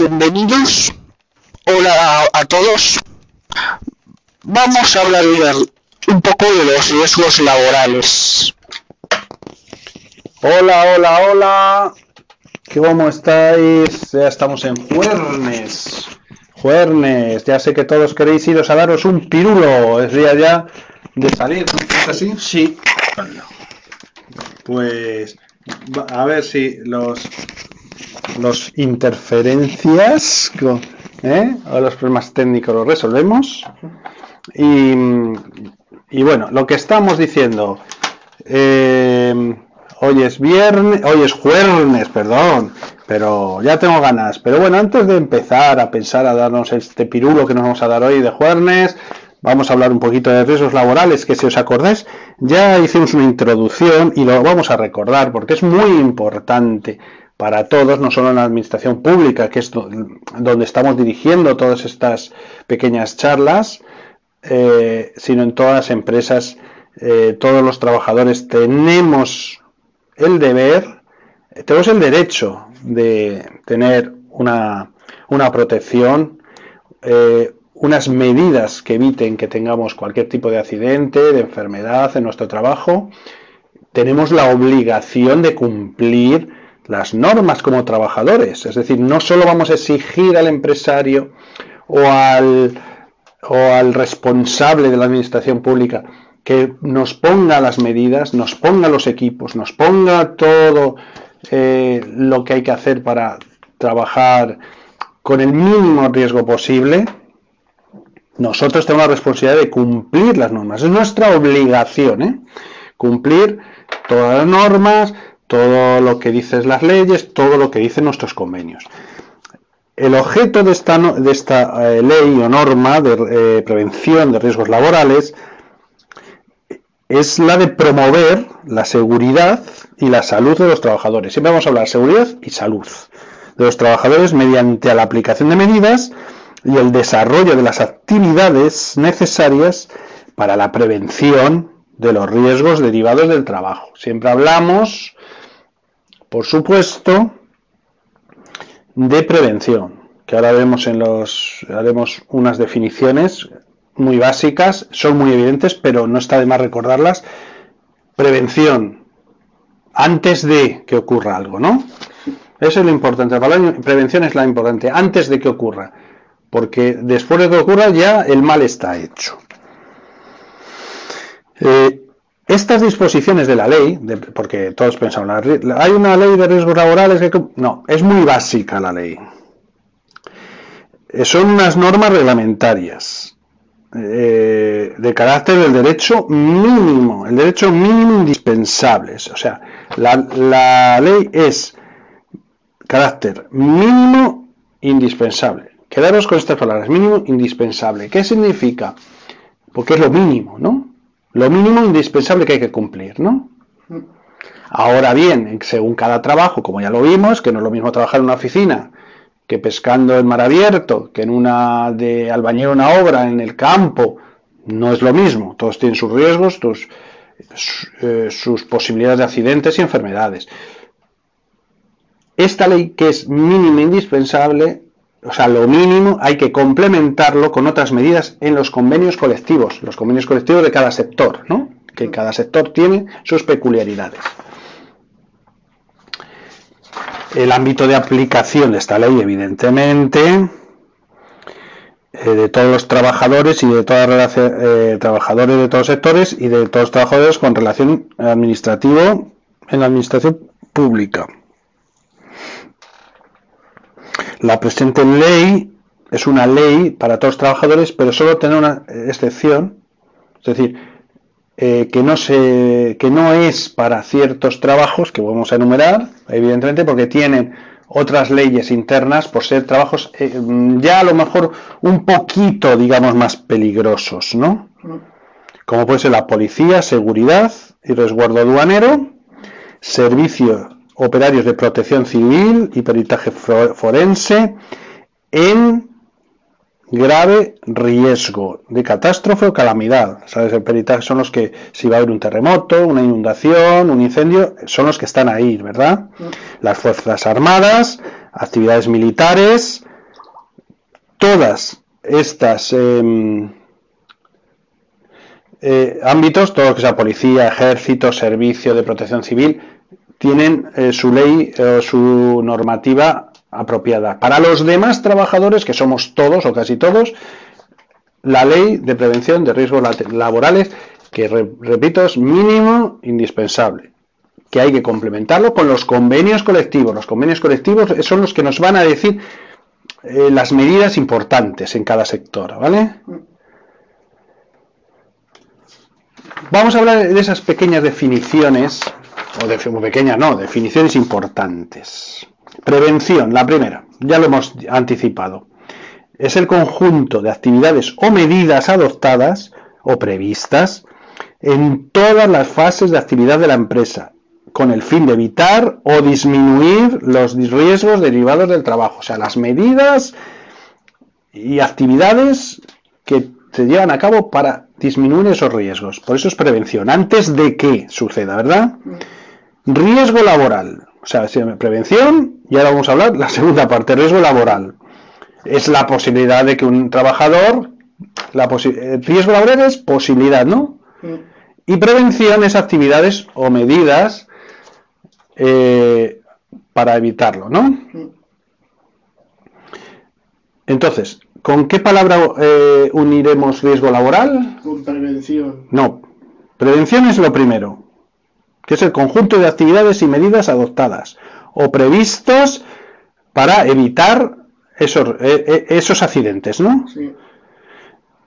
bienvenidos. Hola a, todos. Vamos a hablar un poco de los riesgos laborales. Hola, hola, hola. ¿Cómo estáis? Ya estamos en Juernes. Juernes. Ya sé que todos queréis iros a daros un pirulo. Es día ya de salir. ¿Es así? Sí. Pues a ver si los los interferencias ¿eh? o los problemas técnicos los resolvemos. Y, y bueno, lo que estamos diciendo, eh, hoy es viernes, hoy es jueves, perdón, pero ya tengo ganas. Pero bueno, antes de empezar a pensar a darnos este pirulo que nos vamos a dar hoy de jueves, vamos a hablar un poquito de riesgos laborales, que si os acordáis, ya hicimos una introducción y lo vamos a recordar porque es muy importante para todos, no solo en la administración pública, que es donde estamos dirigiendo todas estas pequeñas charlas, eh, sino en todas las empresas, eh, todos los trabajadores tenemos el deber, tenemos el derecho de tener una, una protección, eh, unas medidas que eviten que tengamos cualquier tipo de accidente, de enfermedad en nuestro trabajo. Tenemos la obligación de cumplir las normas como trabajadores. Es decir, no solo vamos a exigir al empresario o al, o al responsable de la administración pública que nos ponga las medidas, nos ponga los equipos, nos ponga todo eh, lo que hay que hacer para trabajar con el mínimo riesgo posible, nosotros tenemos la responsabilidad de cumplir las normas. Es nuestra obligación, ¿eh? cumplir todas las normas, todo lo que dicen las leyes, todo lo que dicen nuestros convenios. El objeto de esta, de esta eh, ley o norma de eh, prevención de riesgos laborales es la de promover la seguridad y la salud de los trabajadores. Siempre vamos a hablar de seguridad y salud de los trabajadores mediante la aplicación de medidas y el desarrollo de las actividades necesarias para la prevención de los riesgos derivados del trabajo. Siempre hablamos por supuesto, de prevención, que ahora vemos en los, haremos unas definiciones muy básicas, son muy evidentes, pero no está de más recordarlas. Prevención, antes de que ocurra algo, ¿no? Eso es lo importante. La prevención es la importante, antes de que ocurra. Porque después de que ocurra ya el mal está hecho. Eh, estas disposiciones de la ley, porque todos pensamos, hay una ley de riesgos laborales que... No, es muy básica la ley. Eh, son unas normas reglamentarias eh, de carácter del derecho mínimo, el derecho mínimo indispensable. O sea, la, la ley es carácter mínimo indispensable. Quedaros con estas palabras, mínimo indispensable. ¿Qué significa? Porque es lo mínimo, ¿no? Lo mínimo indispensable que hay que cumplir, ¿no? Ahora bien, según cada trabajo, como ya lo vimos, que no es lo mismo trabajar en una oficina que pescando en mar abierto, que en una de albañil una obra en el campo, no es lo mismo. Todos tienen sus riesgos, sus, eh, sus posibilidades de accidentes y enfermedades. Esta ley que es mínima indispensable o sea, lo mínimo hay que complementarlo con otras medidas en los convenios colectivos, los convenios colectivos de cada sector, ¿no? Que cada sector tiene sus peculiaridades. El ámbito de aplicación de esta ley, evidentemente, eh, de todos los trabajadores y de todas las eh, trabajadores de todos los sectores y de todos los trabajadores con relación administrativa en la administración pública. La presente ley es una ley para todos los trabajadores, pero solo tiene una excepción, es decir, eh, que, no se, que no es para ciertos trabajos que vamos a enumerar, evidentemente, porque tienen otras leyes internas por ser trabajos eh, ya a lo mejor un poquito, digamos, más peligrosos, ¿no? Como puede ser la policía, seguridad y resguardo aduanero, servicio operarios de protección civil y peritaje forense en grave riesgo de catástrofe o calamidad. ¿Sabes? El peritaje son los que, si va a haber un terremoto, una inundación, un incendio, son los que están ahí, ¿verdad? Las Fuerzas Armadas, actividades militares, todas estas em, eh, ámbitos, todo lo que sea policía, ejército, servicio de protección civil, tienen eh, su ley o su normativa apropiada. Para los demás trabajadores, que somos todos o casi todos, la ley de prevención de riesgos laborales, que repito, es mínimo indispensable, que hay que complementarlo con los convenios colectivos. Los convenios colectivos son los que nos van a decir eh, las medidas importantes en cada sector, ¿vale? Vamos a hablar de esas pequeñas definiciones, o de pequeñas no, definiciones importantes. Prevención, la primera, ya lo hemos anticipado. Es el conjunto de actividades o medidas adoptadas o previstas en todas las fases de actividad de la empresa, con el fin de evitar o disminuir los riesgos derivados del trabajo. O sea, las medidas y actividades que se llevan a cabo para disminuir esos riesgos. Por eso es prevención, antes de que suceda, ¿verdad? Riesgo laboral. O sea, prevención, y ahora vamos a hablar la segunda parte, riesgo laboral. Es la posibilidad de que un trabajador, la eh, riesgo laboral es posibilidad, ¿no? Y prevención es actividades o medidas eh, para evitarlo, ¿no? Entonces, ¿con qué palabra eh, uniremos riesgo laboral? Con prevención. No, prevención es lo primero, que es el conjunto de actividades y medidas adoptadas o previstos para evitar esos, eh, esos accidentes, ¿no?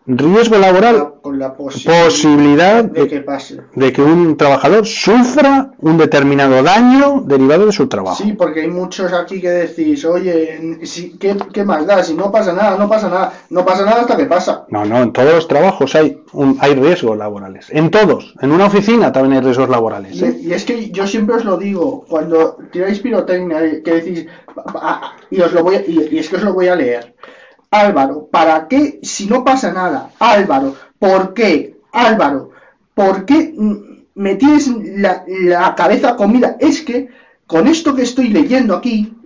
Riesgo laboral, con la posibilidad, de, que pase. de que un trabajador sufra un determinado daño derivado de su trabajo. Sí, porque hay muchos aquí que decís, oye, ¿qué, ¿qué, más da? Si no pasa nada, no pasa nada, no pasa nada hasta que pasa. No, no, en todos los trabajos hay, hay riesgos laborales, en todos, en una oficina también hay riesgos laborales. Y, ¿eh? y es que yo siempre os lo digo, cuando tiráis pirotecnia, que decís, y, os lo voy y es que os lo voy a leer. Álvaro, ¿para qué si no pasa nada? Álvaro, ¿por qué? Álvaro, ¿por qué me la, cabeza comida? Es que con esto que estoy leyendo aquí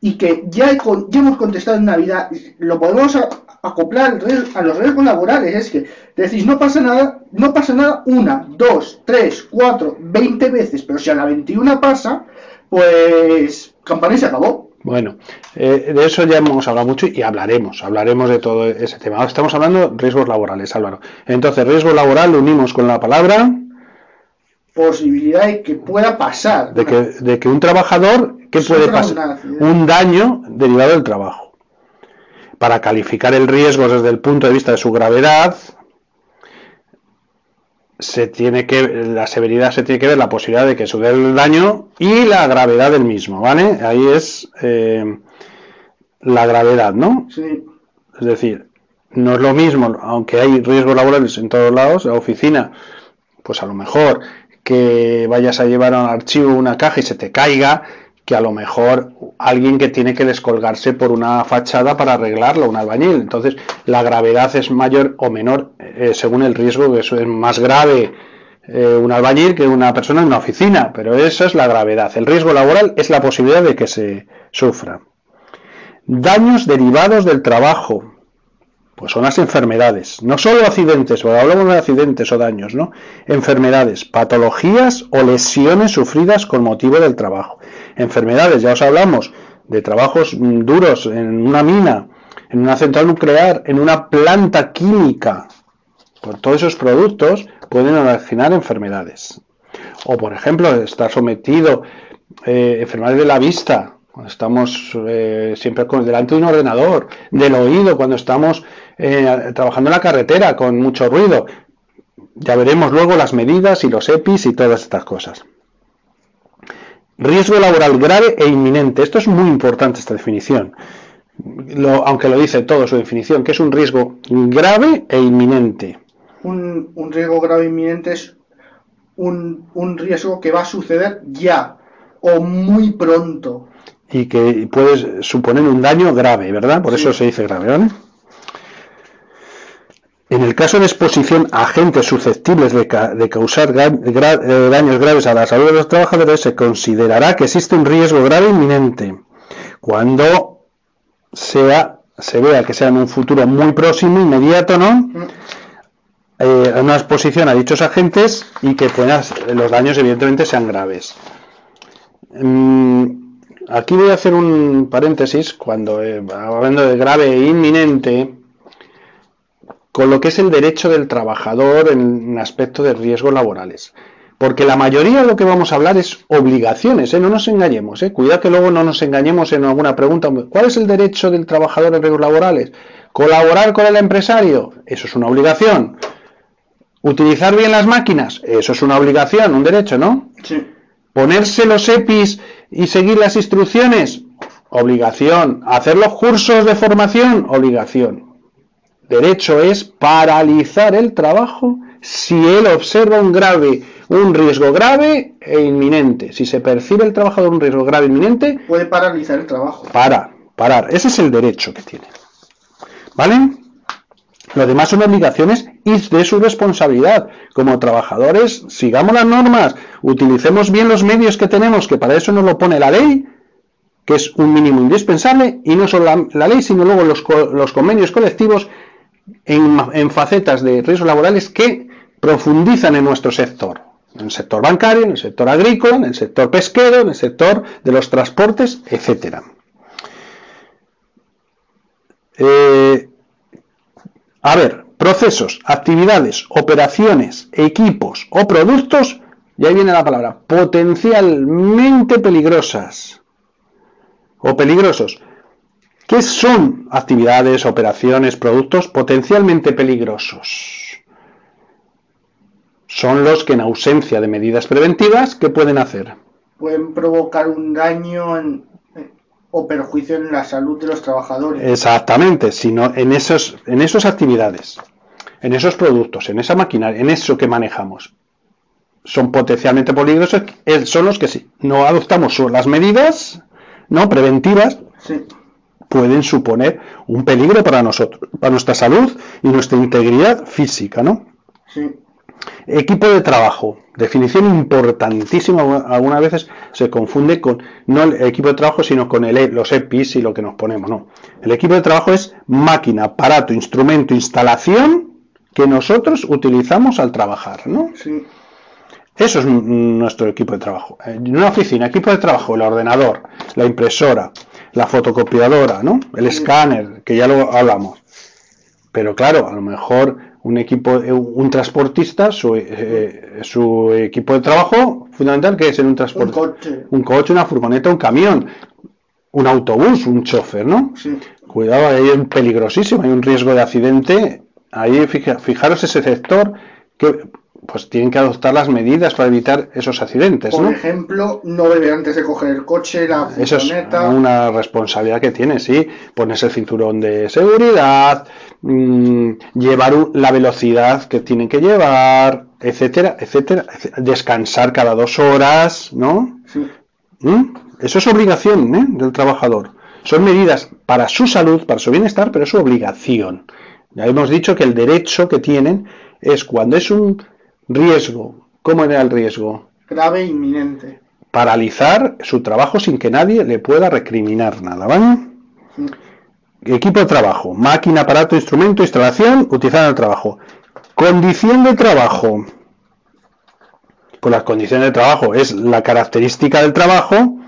y que ya, hemos contestado en Navidad, lo podemos acoplar a los riesgos laborales. Es que decís, no pasa nada, no pasa nada una, dos, tres, cuatro, veinte veces, pero si a la 21 pasa, pues campaña se acabó. Bueno, eh, de eso ya hemos hablado mucho y hablaremos, hablaremos de todo ese tema. Ahora estamos hablando de riesgos laborales, Álvaro. Entonces, riesgo laboral lo unimos con la palabra posibilidad de que pueda pasar. De que, de que un trabajador, ¿qué puede pasar? Un daño derivado del trabajo. Para calificar el riesgo desde el punto de vista de su gravedad, se tiene que la severidad se tiene que ver la posibilidad de que suceda el daño y la gravedad del mismo, ¿vale? Ahí es eh, la gravedad, ¿no? Sí. Es decir, no es lo mismo, aunque hay riesgos laborales en todos lados, la oficina, pues a lo mejor que vayas a llevar a un archivo una caja y se te caiga, que a lo mejor alguien que tiene que descolgarse por una fachada para arreglarlo, un albañil. Entonces, la gravedad es mayor o menor eh, según el riesgo, que es más grave eh, un albañil que una persona en una oficina, pero esa es la gravedad. El riesgo laboral es la posibilidad de que se sufra. Daños derivados del trabajo. Pues son las enfermedades, no solo accidentes, porque hablamos de accidentes o daños, ¿no? Enfermedades, patologías o lesiones sufridas con motivo del trabajo enfermedades, ya os hablamos de trabajos mm, duros en una mina, en una central nuclear, en una planta química, por todos esos productos pueden originar enfermedades. O por ejemplo, estar sometido eh, enfermedades de la vista, cuando estamos eh, siempre con, delante de un ordenador, del oído, cuando estamos eh, trabajando en la carretera con mucho ruido. Ya veremos luego las medidas y los EPIs y todas estas cosas. Riesgo laboral grave e inminente. Esto es muy importante, esta definición. aunque lo dice todo su definición, que es un riesgo grave e inminente. Un, riesgo grave e inminente es un, riesgo que va a suceder ya o muy pronto. Y que puede suponer un daño grave, ¿verdad? Por eso se dice grave, ¿vale? En el caso de exposición a agentes susceptibles de, causar eh, daños graves a la salud de los trabajadores, se considerará que existe un riesgo grave inminente cuando se vea que sea en un futuro muy próximo, inmediato, ¿no? Eh, una exposición a dichos agentes y que los daños evidentemente sean graves. Mm, aquí voy a hacer un paréntesis cuando eh, hablando de grave e inminente con lo que es el derecho del trabajador en aspecto de riesgos laborales. Porque la mayoría de lo que vamos a hablar es obligaciones, ¿eh? no nos engañemos, ¿eh? cuidado que luego no nos engañemos en alguna pregunta. ¿Cuál es el derecho del trabajador en riesgos laborales? ¿Colaborar con el empresario? Eso es una obligación. ¿Utilizar bien las máquinas? Eso es una obligación, un derecho, ¿no? Sí. ¿Ponerse los EPIs y seguir las instrucciones? Obligación. ¿Hacer los cursos de formación? Obligación. Derecho es paralizar el trabajo si él observa un grave, un riesgo grave e inminente. Si se percibe el trabajador un riesgo grave e inminente, Puede paralizar el trabajo. para, parar. Ese es el derecho que tiene. ¿Vale? Lo demás son obligaciones y de su responsabilidad. Como trabajadores, sigamos las normas, utilicemos bien los medios que tenemos, que para eso nos lo pone la ley, que es un mínimo indispensable, y no solo la, la ley, sino luego los, los convenios colectivos en, facetas de riesgos laborales que profundizan en nuestro sector. En el sector bancario, en el sector agrícola, en el sector pesquero, en el sector de los transportes, etcétera. Eh, a ver, procesos, actividades, operaciones, equipos o productos, y ahí viene la palabra, potencialmente peligrosas o peligrosos. ¿Qué son actividades, operaciones, productos potencialmente peligrosos? Son los que en ausencia de medidas preventivas, ¿qué pueden hacer? Pueden provocar un daño en- o perjuicio en la salud de los trabajadores. Exactamente, sino en esos, en esas actividades, en esos productos, en esa maquinaria, en eso que manejamos. Son potencialmente peligrosos, eh, son los que si no adoptamos las medidas no preventivas, Sí. Pueden suponer un peligro para nosotros, para nuestra salud y nuestra integridad física, ¿no? Sí. Equipo de trabajo, definición importantísima, algunas veces se confunde con no el equipo de trabajo, sino con el, E- los EPIs y lo que nos ponemos, no. El equipo de trabajo es máquina, aparato, instrumento, instalación que nosotros utilizamos al trabajar, ¿no? Sí. Eso es nuestro equipo de trabajo. En una oficina, equipo de trabajo, el ordenador, la impresora, la fotocopiadora, ¿no? El escáner, que ya lo hablamos. Pero claro, a lo mejor un equipo, eh, un transportista, su, eh, su equipo de trabajo fundamental, que es en un Un transporte? coche. Un coche, una furgoneta, un camión, un autobús, un chofer, ¿no? Sí. Cuidado, ahí es peligrosísimo, hay un riesgo de accidente. Ahí fija- fijaros ese sector que pues tienen que adoptar las medidas para evitar esos accidentes, Por ¿no? ejemplo, no beber antes de coger el coche, la Eso es una responsabilidad que tiene, sí. Ponerse el cinturón de seguridad, mm, llevar la velocidad que tienen que llevar, etcétera, etcétera. etc- Descansar cada dos horas, ¿no? Sí. ¿Mm? Eso es obligación ¿eh? del trabajador. Son medidas para su salud, para su bienestar, pero es su obligación. Ya hemos dicho que el derecho que tienen es cuando es un riesgo. ¿Cómo era el riesgo? Grave e inminente. Paralizar su trabajo sin que nadie le pueda recriminar nada, ¿vale? Sí. Equipo de trabajo, máquina, aparato, instrumento, instalación, utilizar en el trabajo. Condición de trabajo. Pues las condiciones de trabajo es la característica del trabajo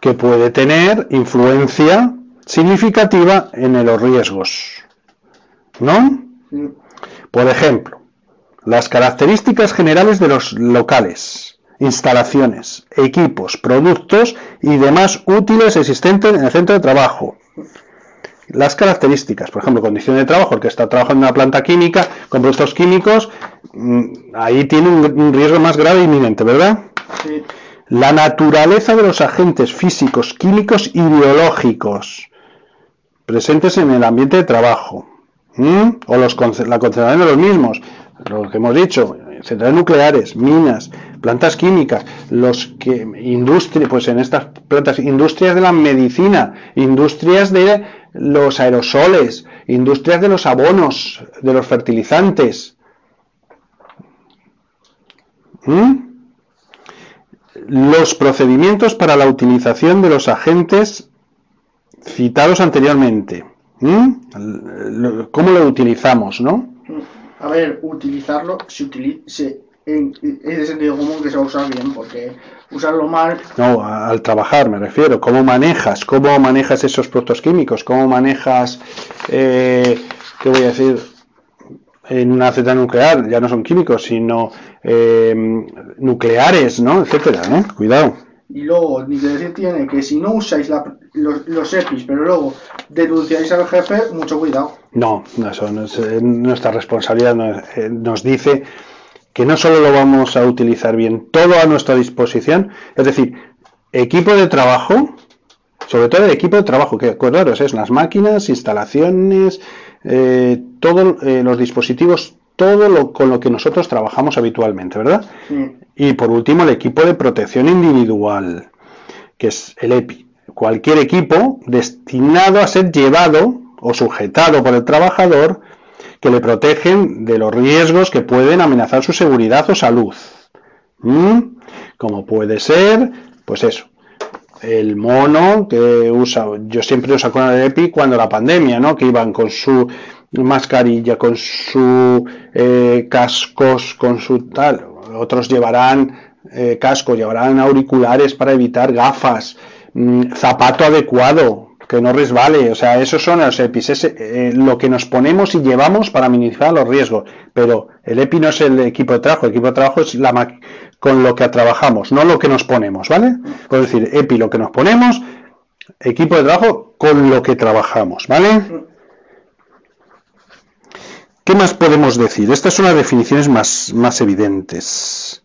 que puede tener influencia significativa en los riesgos. ¿No? Sí. Por ejemplo, las características generales de los locales, instalaciones, equipos, productos y demás útiles existentes en el centro de trabajo. Las características, por ejemplo, condiciones de trabajo, el que está trabajando en una planta química con productos químicos, mm, ahí tiene un, riesgo más grave e inminente, ¿verdad? Sí. La naturaleza de los agentes físicos, químicos y biológicos presentes en el ambiente de trabajo. O los, la concentración de los mismos. Lo que hemos dicho, centrales nucleares, minas, plantas químicas, los que industria, pues en estas plantas, industrias de la medicina, industrias de los aerosoles, industrias de los abonos, de los fertilizantes. ¿m? los procedimientos para la utilización de los agentes citados anteriormente. ¿Mm? ¿Cómo lo utilizamos, no? A ver, utilizarlo se utiliza en, es de sentido común que se va a usar bien, porque usarlo mal. No, al trabajar me refiero. ¿Cómo manejas? ¿Cómo manejas esos productos químicos? ¿Cómo manejas, eh, qué voy a decir, en una zeta nuclear? Ya no son químicos, sino eh, nucleares, ¿no? Etcétera, ¿eh? Cuidado. Y luego, ni que decir tiene que si no usáis los, los, EPIs, pero luego denunciáis al jefe, mucho cuidado. No, eso no es, eh, nuestra responsabilidad. Nos, eh, nos dice que no solo lo vamos a utilizar bien, todo a nuestra disposición, es decir, equipo de trabajo, sobre todo el equipo de trabajo, que acordaros, es las máquinas, instalaciones, eh, todos los dispositivos todo lo con lo que nosotros trabajamos habitualmente, ¿verdad? Y por último, el equipo de protección individual, que es el EPI. Cualquier equipo destinado a ser llevado o sujetado por el trabajador que le protegen de los riesgos que pueden amenazar su seguridad o salud. ¿Mm? Como puede ser, pues eso, el mono que usa, yo siempre uso con el EPI cuando la pandemia, ¿no? Que iban con su mascarilla, con su eh, cascos, con su tal. Otros llevarán eh, casco, llevarán auriculares para evitar gafas, mm, zapato adecuado, que no resbale. O sea, esos son los EPIs, es eh, lo que nos ponemos y llevamos para minimizar los riesgos. Pero el EPI no es el equipo de trabajo, el equipo de trabajo es la con lo que trabajamos, no lo que nos ponemos, ¿vale? Puedo decir, EPI lo que nos ponemos, equipo de trabajo con lo que trabajamos, ¿vale? ¿Qué más podemos decir? Estas son las definiciones más, más evidentes.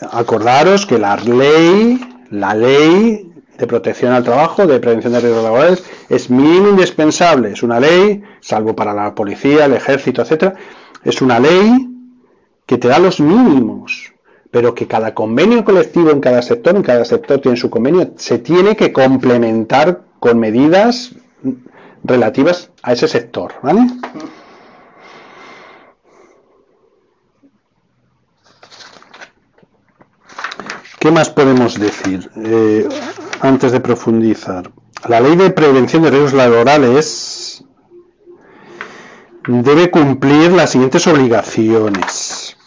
Acordaros que la ley, la ley de protección al trabajo, de prevención de riesgos laborales, es mínimo indispensable. Es una ley, salvo para la policía, el ejército, etcétera, es una ley que te da los mínimos, pero que cada convenio colectivo en cada sector, en cada sector tiene su convenio, se tiene que complementar con medidas relativas a ese sector, ¿vale? ¿Qué más podemos decir eh, antes de profundizar? La ley de prevención de riesgos laborales debe cumplir las siguientes obligaciones.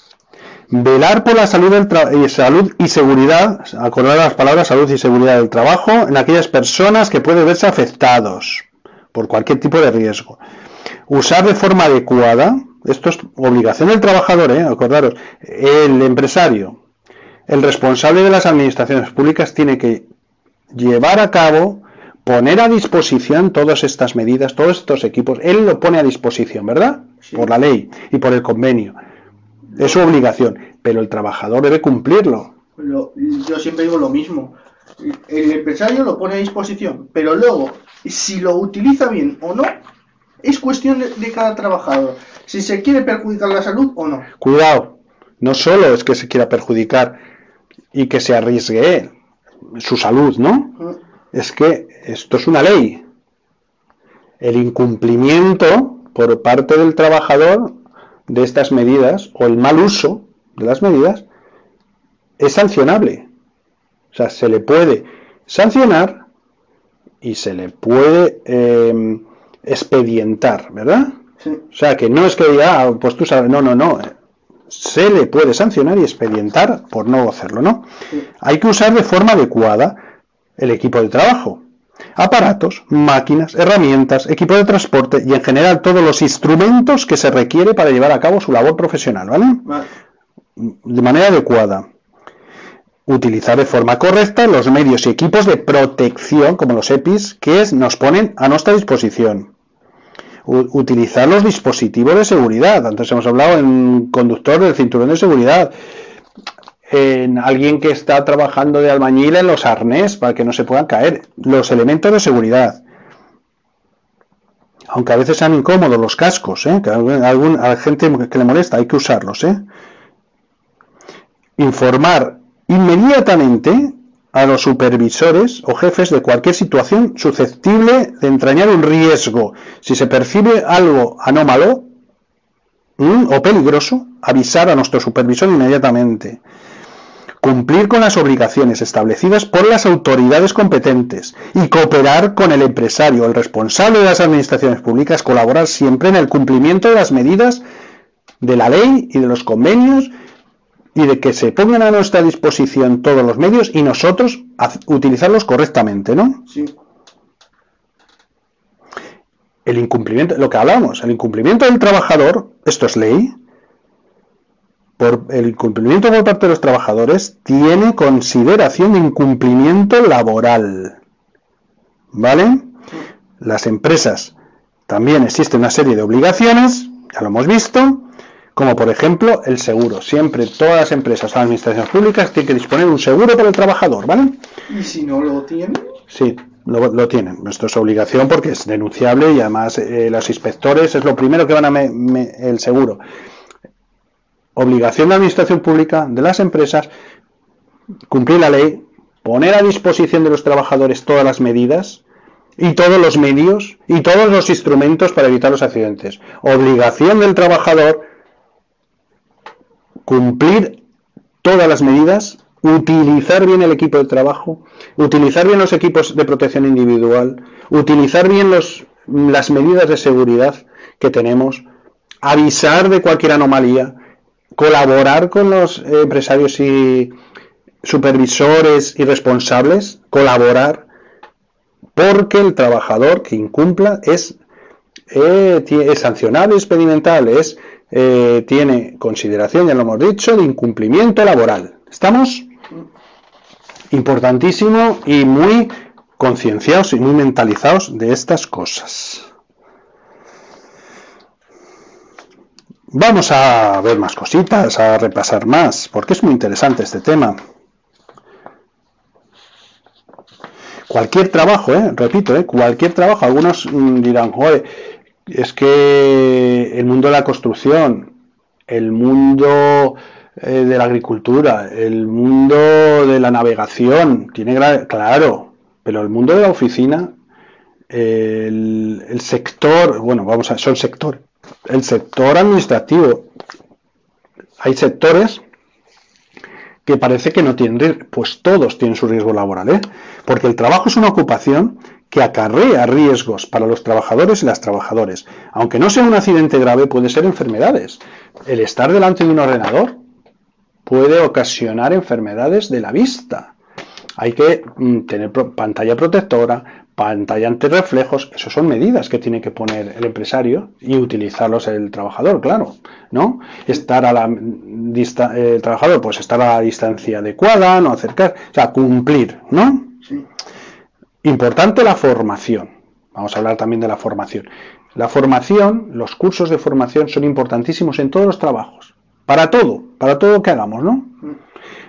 Velar por la salud, del salud y seguridad, acordar las palabras salud y seguridad del trabajo en aquellas personas que pueden verse afectados por cualquier tipo de riesgo. Usar de forma adecuada, esto es obligación del trabajador, ¿eh? acordaros, el empresario, el responsable de las administraciones públicas tiene que llevar a cabo, poner a disposición todas estas medidas, todos estos equipos, él lo pone a disposición, ¿verdad? Por la ley y por el convenio. Es su obligación, pero el trabajador debe cumplirlo. yo siempre digo lo mismo. El empresario lo pone a disposición, pero luego si lo utiliza bien o no, es cuestión de, cada trabajador. Si se quiere perjudicar la salud o no. Cuidado, no solo es que se quiera perjudicar y que se arriesgue su salud, ¿no? Mm. Es que esto es una ley. El incumplimiento por parte del trabajador de estas medidas o el mal uso de las medidas es sancionable. O sea, se le puede sancionar y se le puede eh, expedientar, ¿verdad? O sea, que no es que diga, ah, pues tú sabes, no, no, no. Se le puede sancionar y expedientar por no hacerlo, ¿no? Hay que usar de forma adecuada el equipo de trabajo, aparatos, máquinas, herramientas, equipo de transporte y en general todos los instrumentos que se requiere para llevar a cabo su labor profesional, ¿vale? De manera adecuada utilizar de forma correcta los medios y equipos de protección, como los EPIs, que nos ponen a nuestra disposición. utilizar los dispositivos de seguridad. Antes hemos hablado en conductor del cinturón de seguridad. En alguien que está trabajando de albañil en los arnés para que no se puedan caer. Los elementos de seguridad. Aunque a veces sean incómodos los cascos, ¿eh? que a, algún, la gente que le molesta hay que usarlos. ¿eh? Informar inmediatamente a los supervisores o jefes de cualquier situación susceptible de entrañar un riesgo. Si se percibe algo anómalo o peligroso, avisar a nuestro supervisor inmediatamente. cumplir con las obligaciones establecidas por las autoridades competentes y cooperar con el empresario, el responsable de las administraciones públicas, colaborar siempre en el cumplimiento de las medidas de la ley y de los convenios y de que se pongan a nuestra disposición todos los medios y nosotros utilizarlos correctamente, ¿no? Sí. El incumplimiento, lo que hablamos, el incumplimiento del trabajador, esto es ley, por el incumplimiento por parte de los trabajadores tiene consideración de incumplimiento laboral. ¿Vale? Las empresas también existe una serie de obligaciones, ya lo hemos visto, como por ejemplo el seguro. Siempre todas las empresas o administraciones públicas tienen que disponer de un seguro para el trabajador, ¿vale? ¿Y si no lo tienen? Sí, lo, tienen. Esto es obligación porque es denunciable y además eh, los inspectores es lo primero que van a el seguro obligación de administración pública de las empresas cumplir la ley, poner a disposición de los trabajadores todas las medidas y todos los medios y todos los instrumentos para evitar los accidentes. Obligación del trabajador cumplir todas las medidas, utilizar bien el equipo de trabajo, utilizar bien los equipos de protección individual, utilizar bien los, las medidas de seguridad que tenemos, avisar de cualquier anomalía, colaborar con los empresarios y supervisores y responsables, colaborar, porque el trabajador que incumpla es, eh, es sancionable, experimental, es, eh, tiene consideración, ya lo hemos dicho, de incumplimiento laboral. ¿Estamos? Importantísimo y muy concienciados y muy mentalizados de estas cosas. Vamos a ver más cositas, a repasar más, porque es muy interesante este tema. Cualquier trabajo, ¿eh? repito, ¿eh? cualquier trabajo. Algunos mm, dirán, joder, es que el mundo de la construcción, el mundo eh, de la agricultura, el mundo de la navegación, tiene claro, pero el mundo de la oficina, el, sector, bueno, vamos a, son sectores el sector administrativo. Hay sectores que parece que no tienen pues todos tienen su riesgo laboral, ¿eh? porque el trabajo es una ocupación que acarrea riesgos para los trabajadores y las trabajadoras. Aunque no sea un accidente grave, puede ser enfermedades. El estar delante de un ordenador puede ocasionar enfermedades de la vista. Hay que mm, tener pantalla protectora, pantalla reflejos, eso son medidas que tiene que poner el empresario y utilizarlos el trabajador, claro, ¿no? Estar a la el trabajador, pues estar a la distancia adecuada, no acercar, o sea, cumplir, ¿no? Importante la formación. Vamos a hablar también de la formación. La formación, los cursos de formación son importantísimos en todos los trabajos, para todo, para todo lo que hagamos, ¿no?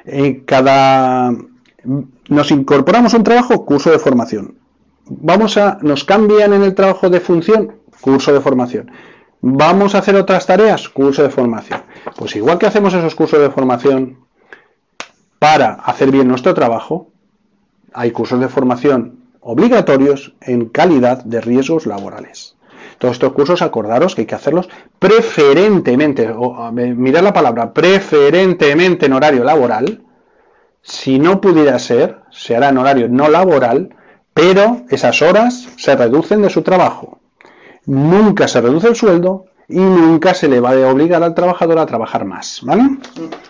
En cada nos incorporamos a un trabajo, curso de formación vamos a, nos cambian en el trabajo de función, curso de formación. Vamos a hacer otras tareas, curso de formación. Pues igual que hacemos esos cursos de formación para hacer bien nuestro trabajo, hay cursos de formación obligatorios en calidad de riesgos laborales. Todos estos cursos, acordaros que hay que hacerlos preferentemente, mirad la palabra, preferentemente en horario laboral. Si no pudiera ser, se hará en horario no laboral, pero esas horas se reducen de su trabajo. Nunca se reduce el sueldo y nunca se le va a obligar al trabajador a trabajar más. ¿vale?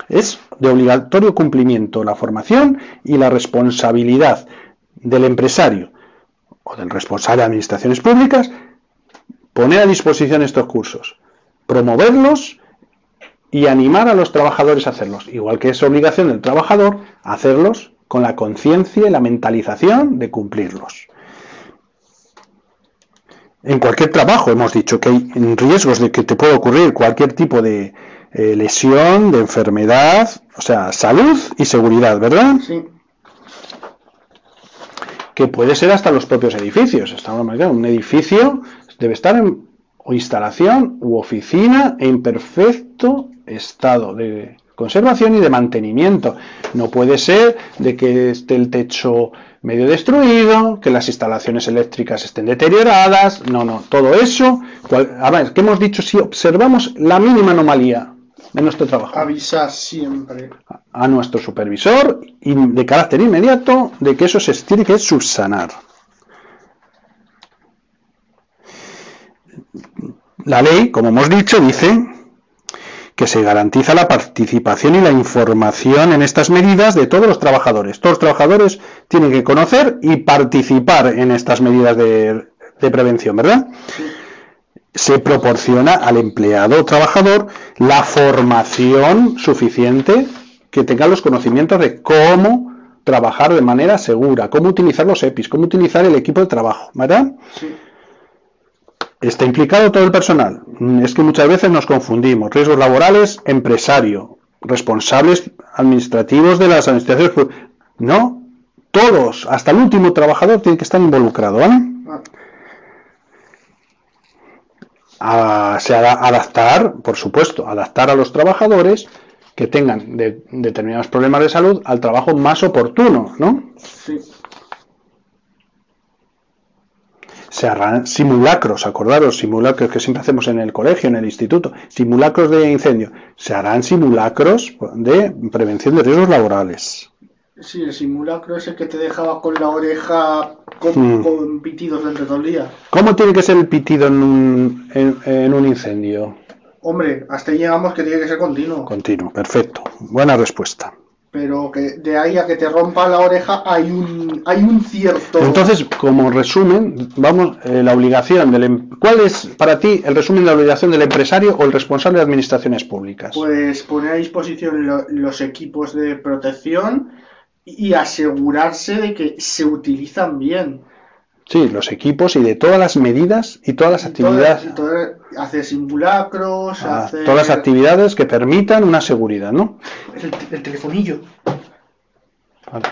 Es de obligatorio cumplimiento la formación y la responsabilidad del empresario o del responsable de administraciones públicas poner a disposición estos cursos, promoverlos y animar a los trabajadores a hacerlos. Igual que es obligación del trabajador hacerlos con la conciencia y la mentalización de cumplirlos. En cualquier trabajo hemos dicho que hay riesgos de que te pueda ocurrir cualquier tipo de eh, lesión, de enfermedad, o sea, salud y seguridad, ¿verdad? Sí. Que puede ser hasta los propios edificios. Un edificio debe estar en o instalación u oficina en perfecto estado de conservación y de mantenimiento. No puede ser de que esté el techo medio destruido, que las instalaciones eléctricas estén deterioradas, no, no, todo eso, a ver, ¿qué hemos dicho? Si observamos la mínima anomalía de nuestro trabajo. Avisar siempre. A nuestro supervisor y de carácter inmediato de que eso se tiene que subsanar. La ley, como hemos dicho, dice que se garantiza la participación y la información en estas medidas de todos los trabajadores. Todos los trabajadores tienen que conocer y participar en estas medidas de, de prevención, ¿verdad? Se proporciona al empleado o trabajador la formación suficiente que tenga los conocimientos de cómo trabajar de manera segura, cómo utilizar los EPIs, cómo utilizar el equipo de trabajo, ¿verdad? Sí. Está implicado todo el personal. Es que muchas veces nos confundimos. Riesgos laborales, empresario, responsables administrativos de las administraciones. pu- No, todos, hasta el último trabajador tiene que estar involucrado. ¿vale? A- se ada- adaptar, por supuesto, adaptar a los trabajadores que tengan de- determinados problemas de salud al trabajo más oportuno, ¿no? Sí. se harán simulacros, acordaros, simulacros que siempre hacemos en el colegio, en el instituto, simulacros de incendio, se harán simulacros de prevención de riesgos laborales. Sí, el simulacro ese que te dejaba con la oreja con, Mm. con pitidos durante todo el día. ¿Cómo tiene que ser el pitido en un, en, en un incendio? Hombre, hasta ahí llegamos que tiene que ser continuo. Continuo, perfecto. Buena respuesta. Pero que de ahí a que te rompa la oreja hay un, hay un cierto... Entonces, como resumen, vamos, eh, la obligación del... em- ¿Cuál es para ti el resumen de la obligación del empresario o el responsable de administraciones públicas? Pues poner a disposición lo- los equipos de protección y asegurarse de que se utilizan bien. Sí, los equipos y de todas las medidas y todas las Y actividades. todo- hacer simulacros, a hacer todas las actividades que permitan una seguridad, ¿no? el, el telefonillo. Vale.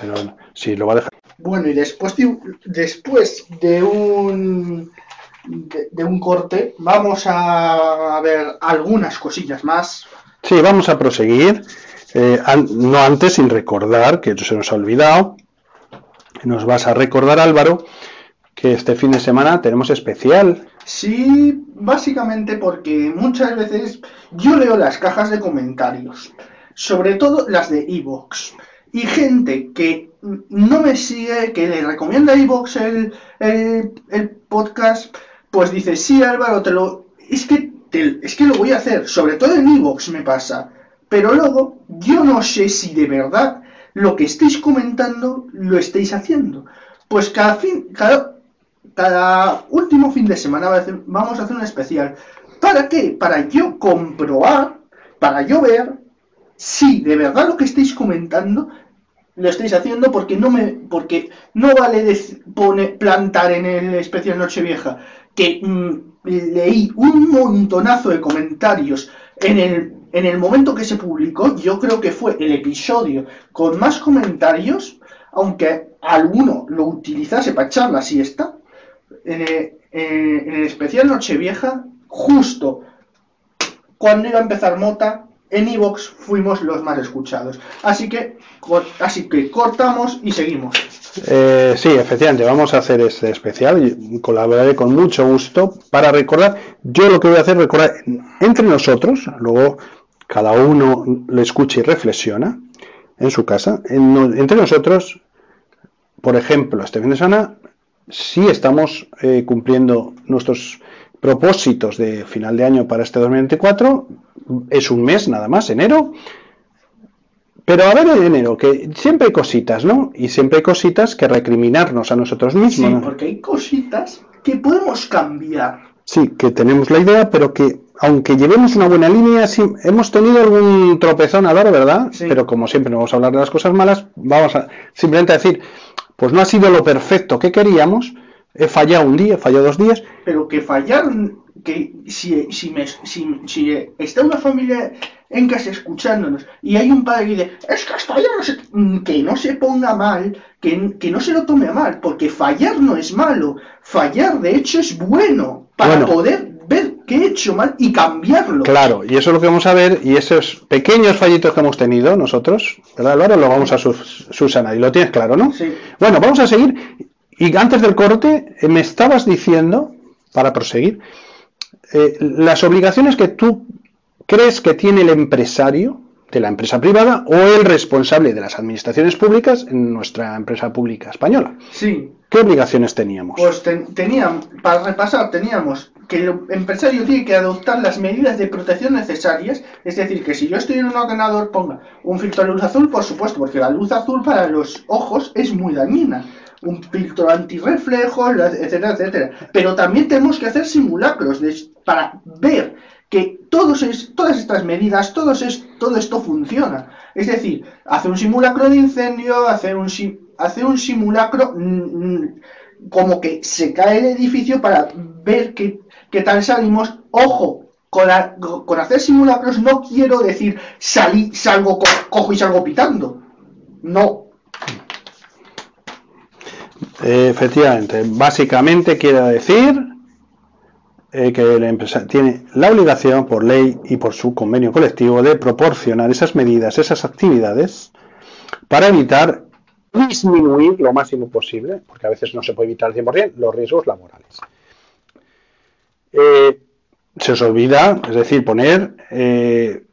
Pero si lo va a dejar. Bueno, y después de, un- después de un de, de un corte, vamos a ver algunas cosillas más. Sí, vamos a proseguir. Eh, no antes sin recordar, que se nos ha olvidado. Nos vas a recordar, Álvaro, que este fin de semana tenemos especial. Sí, básicamente porque muchas veces yo leo las cajas de comentarios, sobre todo las de Evox, y gente que no me sigue, que le recomienda Evox el podcast, pues dice, sí Álvaro, te lo... Es que, te- es que lo voy a hacer, sobre todo en Evox me pasa, pero luego yo no sé si de verdad lo que estáis comentando lo estáis haciendo. Pues cada fin, cada, cada último fin de semana vamos a hacer un especial. ¿Para qué? Para yo comprobar, para yo ver si de verdad lo que estáis comentando lo estáis haciendo porque no me porque no vale plantar en el especial Nochevieja que mm, leí un montonazo de comentarios en el en el momento que se publicó yo creo que fue el episodio con más comentarios aunque alguno lo utilizase para echar la siesta en el, en el especial Nochevieja, justo cuando iba a empezar Mota, en Evox fuimos los más escuchados. Así que, así que cortamos y seguimos. Eh, sí, efectivamente, vamos a hacer este especial. Colaboraré con mucho gusto para recordar. Yo lo que voy a hacer recordar entre nosotros, luego cada uno lo escucha y reflexiona en su casa. En entre nosotros, por ejemplo, este fin de semana, sí estamos eh, cumpliendo nuestros propósitos de final de año para este 2024. Es un mes nada más, enero. Pero a ver en enero, que siempre hay cositas, ¿no? Y siempre hay cositas que recriminarnos a nosotros mismos. Sí, ¿no? porque hay cositas que podemos cambiar. Sí, que tenemos la idea, pero que aunque llevemos una buena línea, sí, hemos tenido algún tropezón a dar, ¿verdad? Sí. Pero como siempre no vamos a hablar de las cosas malas, vamos a simplemente a decir, pues no ha sido lo perfecto que queríamos, he fallado un día, he fallado dos días, Pero que fallar, que si, si, me, si, si está una familia en casa escuchándonos y hay un padre que dice, es que no se, mm, que no se ponga mal, que, que no se lo tome mal, porque fallar no es malo, fallar de hecho es bueno para Bueno. poder ver qué he hecho mal y cambiarlo. Claro, y eso es lo que vamos a ver, y esos pequeños fallitos que hemos tenido nosotros, ¿verdad, Álvaro? Lo vamos a subsanar, y lo tienes claro, ¿no? Sí. Bueno, vamos a seguir, y antes del corte, eh, me estabas diciendo, para proseguir, eh, las obligaciones que tú crees que tiene el empresario de la empresa privada o el responsable de las administraciones públicas en nuestra empresa pública española? Sí, ¿Qué obligaciones teníamos? pues ten- teníamos, para repasar, teníamos que el empresario tiene que adoptar las medidas de protección necesarias, es decir, que si yo estoy en un ordenador ponga un filtro de luz azul, por supuesto, porque la luz azul para los ojos es muy dañina. Un filtro antirreflejo, etcétera, etcétera. Pero también tenemos que hacer simulacros de- para ver que todos es- todas estas medidas, todos es- todo esto funciona. Es decir, hacer un simulacro de incendio, hacer un, hacer un simulacro mm, mm, como que se cae el edificio para ver qué, tal salimos. Ojo, con, la- con hacer simulacros no quiero decir salí, salgo, co- cojo y salgo pitando. No, Eh, efectivamente, básicamente quiere decir eh, que la empresa tiene la obligación por ley y por su convenio colectivo de proporcionar esas medidas, esas actividades para evitar disminuir lo máximo posible, porque a veces no se puede evitar al 100% los riesgos laborales. Eh, se os olvida, es decir, poner eh,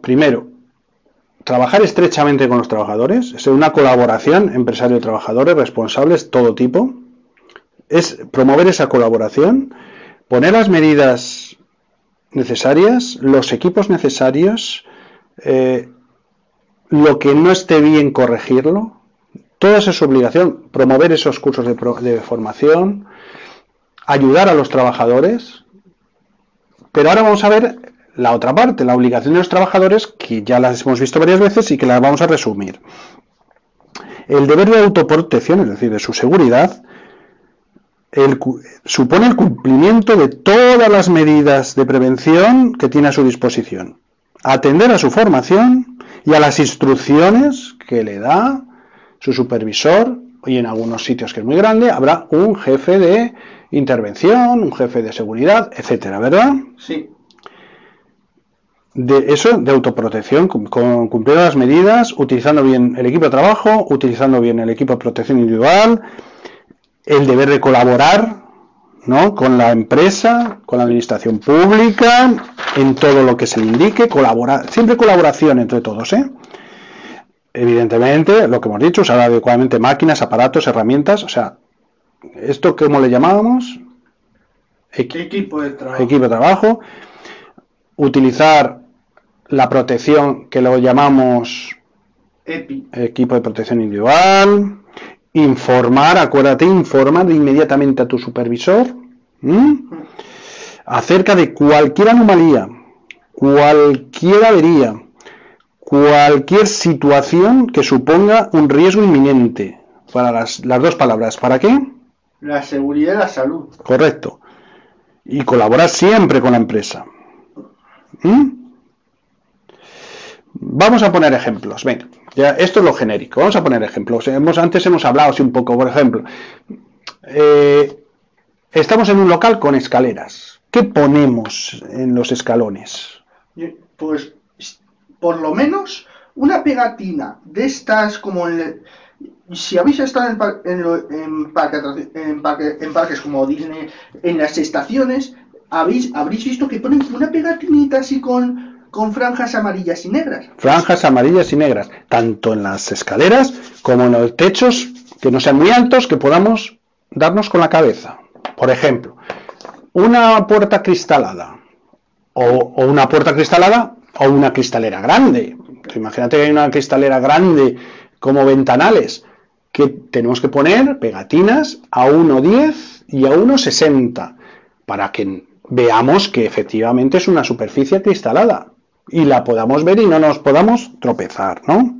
primero trabajar estrechamente con los trabajadores, es una colaboración empresario-trabajadores, responsables, todo tipo, es promover esa colaboración, poner las medidas necesarias, los equipos necesarios, eh, lo que no esté bien corregirlo, toda esa es obligación, promover esos cursos de, pro- de formación, ayudar a los trabajadores, pero ahora vamos a ver la otra parte, la obligación de los trabajadores, que ya las hemos visto varias veces y que las vamos a resumir. El deber de autoprotección, es decir, de su seguridad, el supone el cumplimiento de todas las medidas de prevención que tiene a su disposición. Atender a su formación y a las instrucciones que le da su supervisor, y en algunos sitios que es muy grande, habrá un jefe de intervención, un jefe de seguridad, etcétera, ¿verdad? sí. de eso, de autoprotección, cum- con, cumpliendo las medidas, utilizando bien el equipo de trabajo, utilizando bien el equipo de protección individual, el deber de colaborar ¿no? con la empresa, con la administración pública, en todo lo que se le indique, colaborar, siempre colaboración entre todos, ¿eh? Evidentemente, lo que hemos dicho, usar adecuadamente máquinas, aparatos, herramientas, o sea, esto como le llamábamos, Equi- Equipo de trabajo. equipo de trabajo, utilizar la protección que lo llamamos EPI. equipo de protección individual, informar, acuérdate, informar inmediatamente a tu supervisor ¿m? acerca de cualquier anomalía, cualquier avería, cualquier situación que suponga un riesgo inminente. Para las, las dos palabras, ¿para qué? La seguridad y la salud. Correcto. Y colaborar siempre con la empresa. ¿Mm? Vamos a poner ejemplos. Venga, ya, esto es lo genérico. Vamos a poner ejemplos. Hemos, antes hemos hablado así un poco, por ejemplo. eh, estamos en un local con escaleras. ¿Qué ponemos en los escalones? Pues, por lo menos, una pegatina de estas como en si habéis estado en, par- en, en parques como Disney, en las estaciones, habéis, habréis visto que ponen una pegatinita así con, con franjas amarillas y negras. Franjas amarillas y negras, tanto en las escaleras como en los techos que no sean muy altos, que podamos darnos con la cabeza. Por ejemplo, una puerta cristalada o, una puerta cristalada o una cristalera grande. Imagínate que hay una cristalera grande como ventanales que tenemos que poner pegatinas a 1,10 y a 1,60 para que veamos que efectivamente es una superficie cristalada y la podamos ver y no nos podamos tropezar, ¿no?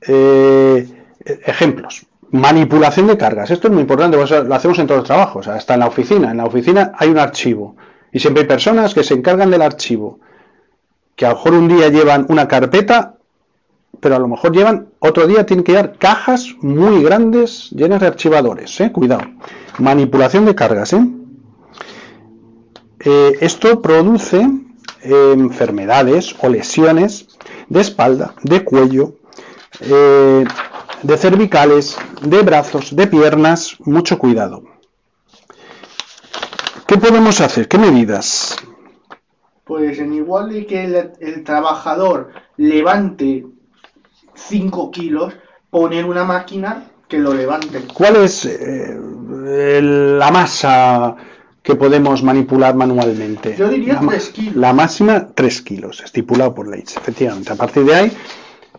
Eh, ejemplos. Manipulación de cargas. Esto es muy importante, lo hacemos en todos los trabajos, hasta en la oficina. En la oficina hay un archivo y siempre hay personas que se encargan del archivo, que a lo mejor un día llevan una carpeta, pero a lo mejor llevan, otro día tienen que llevar cajas muy grandes llenas de archivadores, ¿eh? Cuidado. Manipulación de cargas, ¿eh? Esto produce enfermedades o lesiones de espalda, de cuello, eh, de cervicales, de brazos, de piernas, mucho cuidado. ¿Qué podemos hacer? ¿Qué medidas? Pues en igual de que el, el trabajador levante 5 kilos, poner una máquina que lo levante. ¿Cuál es eh, la masa que podemos manipular manualmente? Yo diría La ma- 3 kilos. La máxima 3 kilos, estipulado por ley, efectivamente. A partir de ahí,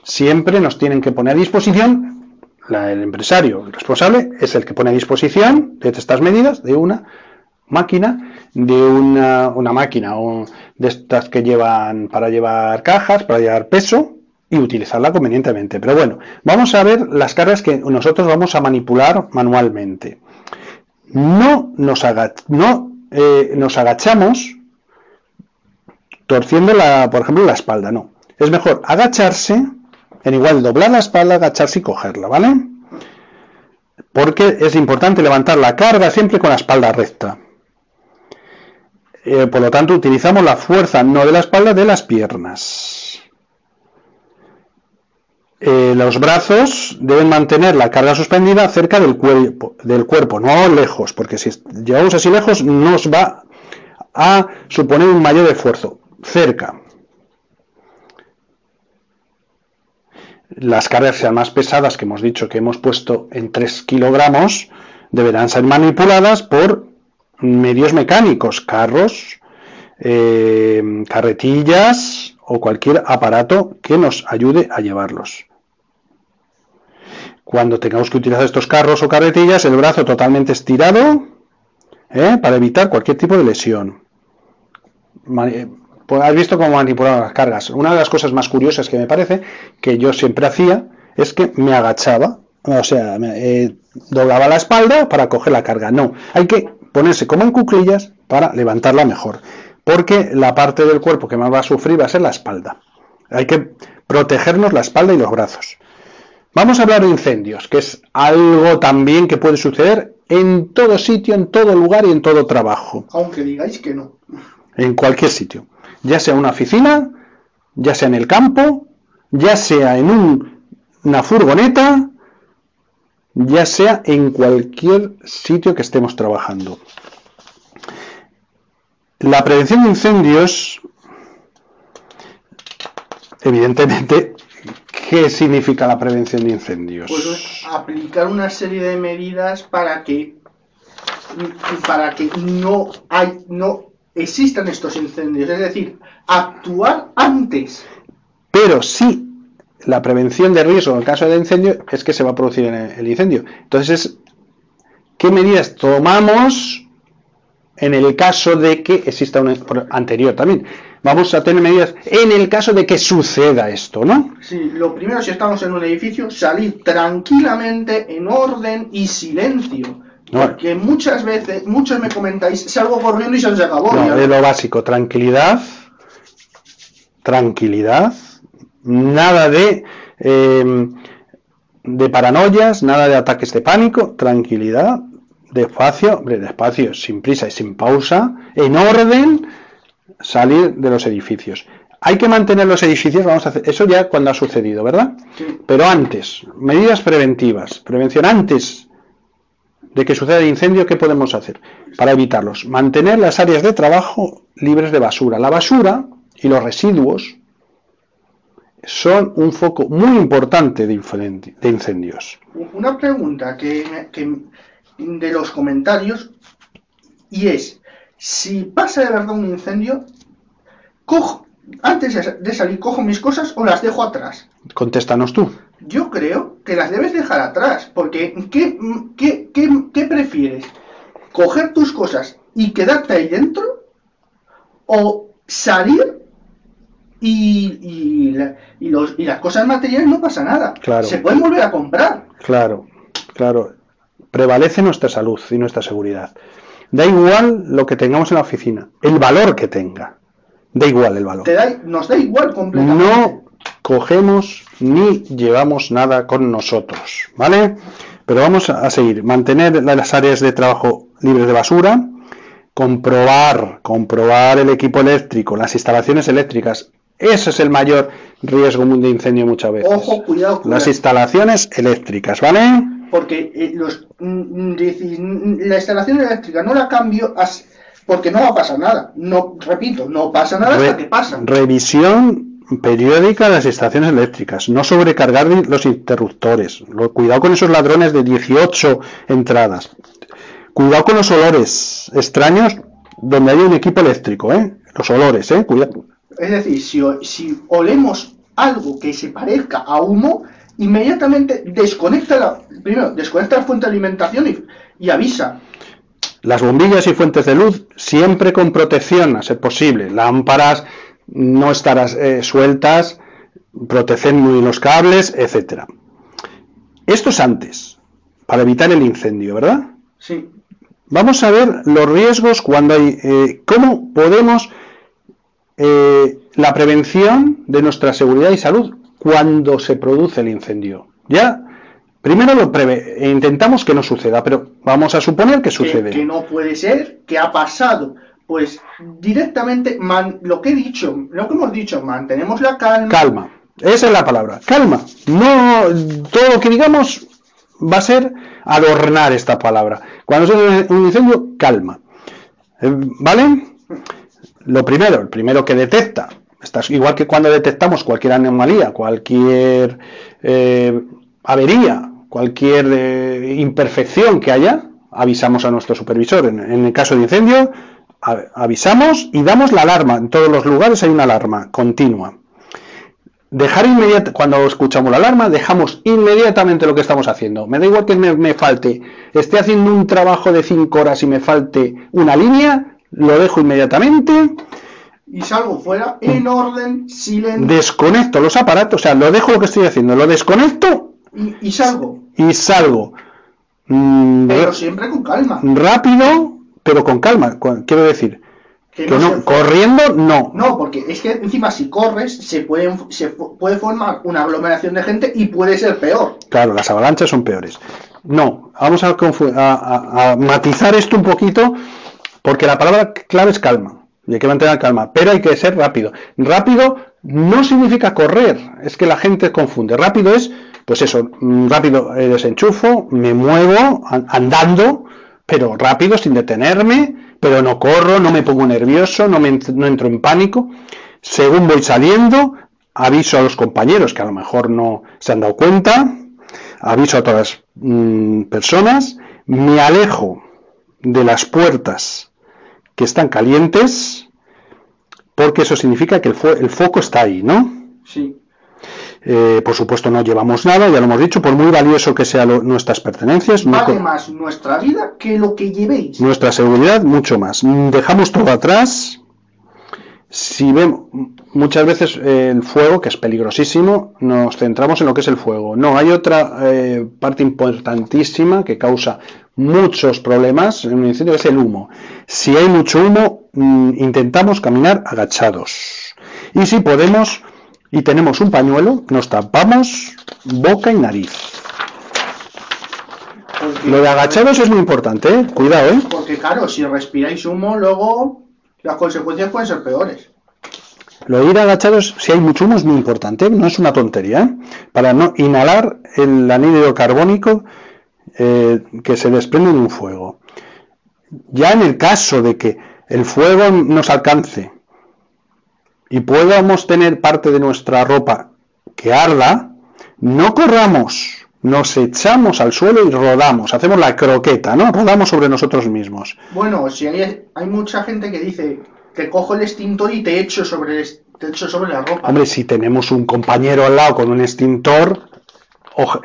siempre nos tienen que poner a disposición, la- el empresario, el responsable, es el que pone a disposición de estas medidas de una máquina, de una, una máquina o de estas que llevan para llevar cajas, para llevar peso y utilizarla convenientemente. Pero bueno, vamos a ver las cargas que nosotros vamos a manipular manualmente. No eh, nos agachamos torciendo, la, por ejemplo, la espalda, no. Es mejor agacharse, en igual doblar la espalda, agacharse y cogerla, ¿vale? Porque es importante levantar la carga siempre con la espalda recta. Eh, por lo tanto, utilizamos la fuerza no de la espalda, de las piernas. Eh, los brazos deben mantener la carga suspendida cerca del cuerpo, no lejos, porque si llevamos así lejos nos va a suponer un mayor esfuerzo. Cerca. Las cargas sean más pesadas, que hemos dicho que hemos puesto en 3 kilogramos, deberán ser manipuladas por medios mecánicos, carros, eh, carretillas o cualquier aparato que nos ayude a llevarlos. Cuando tengamos que utilizar estos carros o carretillas, el brazo totalmente estirado ¿eh? para evitar cualquier tipo de lesión. Eh, Pues has visto cómo manipular las cargas. Una de las cosas más curiosas que me parece que yo siempre hacía es que me agachaba, o sea, me, eh, doblaba la espalda para coger la carga. No, hay que ponerse como en cuclillas para levantarla mejor, porque la parte del cuerpo que más va a sufrir va a ser la espalda. Hay que protegernos la espalda y los brazos. Vamos a hablar de incendios, que es algo también que puede suceder en todo sitio, en todo lugar y en todo trabajo Aunque digáis que no. en cualquier sitio, ya sea una oficina, ya sea en el campo, ya sea en un- una furgoneta, ya sea en cualquier sitio que estemos trabajando. La prevención de incendios, evidentemente, ¿qué significa la prevención de incendios? Pues es aplicar una serie de medidas para que para que no hay no existan estos incendios, es decir, actuar antes. Pero si la prevención de riesgo en el caso de incendio es que se va a producir el incendio. Entonces, es, ¿qué medidas tomamos en el caso de que exista un anterior también? Vamos a tener medidas en el caso de que suceda esto, ¿no? Sí, lo primero si estamos en un edificio, salir tranquilamente en orden y silencio. Porque muchas veces, muchos me comentáis, salgo corriendo y se acabó. No, es lo básico, tranquilidad, tranquilidad, nada de, eh, de paranoias, nada de ataques de pánico, tranquilidad, despacio, hombre, despacio, sin prisa y sin pausa, en orden, salir de los edificios. Hay que mantener los edificios, vamos a hacer, eso ya cuando ha sucedido, ¿verdad? Sí. Pero antes, medidas preventivas, prevención antes de que suceda el incendio, ¿qué podemos hacer para evitarlos? Mantener las áreas de trabajo libres de basura. La basura y los residuos son un foco muy importante de incendi- de incendios. Una pregunta que, que de los comentarios y es si pasa de verdad un incendio, cojo, antes de sa- de salir cojo mis cosas o las dejo atrás. Contéstanos tú. Yo creo que las debes dejar atrás, porque ¿qué, qué, qué, qué prefieres? ¿Coger tus cosas y quedarte ahí dentro? ¿O salir y, y, la- y los, y las cosas materiales no pasa nada? Claro. Se pueden volver a comprar. Claro, claro. Prevalece nuestra salud y nuestra seguridad. Da igual lo que tengamos en la oficina, el valor que tenga. Da igual el valor. Te da, nos da igual completamente. No cogemos ni llevamos nada con nosotros, ¿vale? Pero vamos a seguir. Mantener las áreas de trabajo libres de basura, comprobar, comprobar el equipo eléctrico, las instalaciones eléctricas. Ese es el mayor riesgo de incendio muchas veces. Ojo, cuidado, cuidado. Las instalaciones eléctricas, ¿vale? Porque eh, los, mm, mm, mm, la instalación eléctrica no la cambio, porque no va a pasar nada. No, repito, no pasa nada hasta que pasa. Revisión periódica de las estaciones eléctricas, no sobrecargar los interruptores, Lo- cuidado con esos ladrones de 18 entradas, cuidado con los olores extraños donde hay un equipo eléctrico, ¿eh? los olores, ¿eh? cuidado. Es decir, si, si olemos algo que se parezca a humo, inmediatamente desconecta la, primero, desconecta la fuente de alimentación y, y avisa. Las bombillas y fuentes de luz siempre con protección, a ser posible. Lámparas no estar eh, sueltas, proteger muy los cables, etcétera. Esto es antes, para evitar el incendio, ¿verdad? Sí. Vamos a ver los riesgos cuando hay, eh, cómo podemos eh, la prevención de nuestra seguridad y salud cuando se produce el incendio. Ya, primero lo preve, intentamos que no suceda, pero vamos a suponer que sucede. que no puede ser, que ha pasado. Pues directamente, man- lo que he dicho, lo que hemos dicho, mantenemos la calma. Calma, esa es la palabra, calma. No, todo lo que digamos va a ser adornar esta palabra. Cuando se un incendio, calma. Eh, ¿Vale? Lo primero, el primero que detecta, igual que cuando detectamos cualquier anomalía, cualquier eh, avería, cualquier eh, imperfección que haya, avisamos a nuestro supervisor. En, el caso de incendio, avisamos y damos la alarma. En todos los lugares hay una alarma continua. Dejar inmediatamente, cuando escuchamos la alarma, dejamos inmediatamente lo que estamos haciendo. Me da igual que me, me falte, esté haciendo un trabajo de 5 horas y me falte una línea, lo dejo inmediatamente, Y salgo fuera en orden, silencio. desconecto los aparatos, o sea, lo dejo lo que estoy haciendo, lo desconecto Y, y salgo. y salgo. Mm, Pero siempre con calma. rápido, pero con calma. Quiero decir, Que no corriendo, no. No, porque es que encima si corres se, pueden, se puede formar una aglomeración de gente y puede ser peor. Claro, las avalanchas son peores. No, vamos a, confu- a- a- a matizar esto un poquito, porque la palabra clave es calma. Y hay que mantener calma, pero hay que ser rápido. Rápido no significa correr, es que la gente confunde. Rápido es, pues eso, mm, rápido eh, desenchufo, me muevo an- andando, pero rápido, sin detenerme, pero no corro, no me pongo nervioso, no, me entro en pánico. Según voy saliendo, aviso a los compañeros que a lo mejor no se han dado cuenta, aviso a todas las mm, personas, me alejo de las puertas que están calientes, porque eso significa que el, fo- el foco está ahí, ¿no? Sí. Eh, por supuesto no llevamos nada, ya lo hemos dicho, por muy valioso que sean nuestras pertenencias, Vale más nuestra vida que lo que llevéis. nuestra seguridad mucho más. Mm, Dejamos todo atrás. Si vemos muchas veces eh, el fuego, que es peligrosísimo, nos centramos en lo que es el fuego. No, hay otra eh, parte importantísima que causa muchos problemas en un incendio, es el humo. Si hay mucho humo, mm, intentamos caminar agachados. Y si podemos y tenemos un pañuelo, nos tapamos boca y nariz. Porque, Lo de agachados es muy importante, ¿eh? Cuidado, ¿eh? Porque claro, si respiráis humo, luego las consecuencias pueden ser peores. Lo de ir agachados, si hay mucho humo, es muy importante, no es una tontería, ¿eh? para no inhalar el anhídrido carbónico eh, que se desprende de un fuego. Ya en el caso de que el fuego nos alcance y podamos tener parte de nuestra ropa que arda, no corramos, nos echamos al suelo y rodamos, hacemos la croqueta, ¿no? Rodamos sobre nosotros mismos. Bueno, si hay, hay mucha gente que dice que cojo el extintor y te echo sobre, el te echo sobre la ropa. Hombre, si tenemos un compañero al lado con un extintor,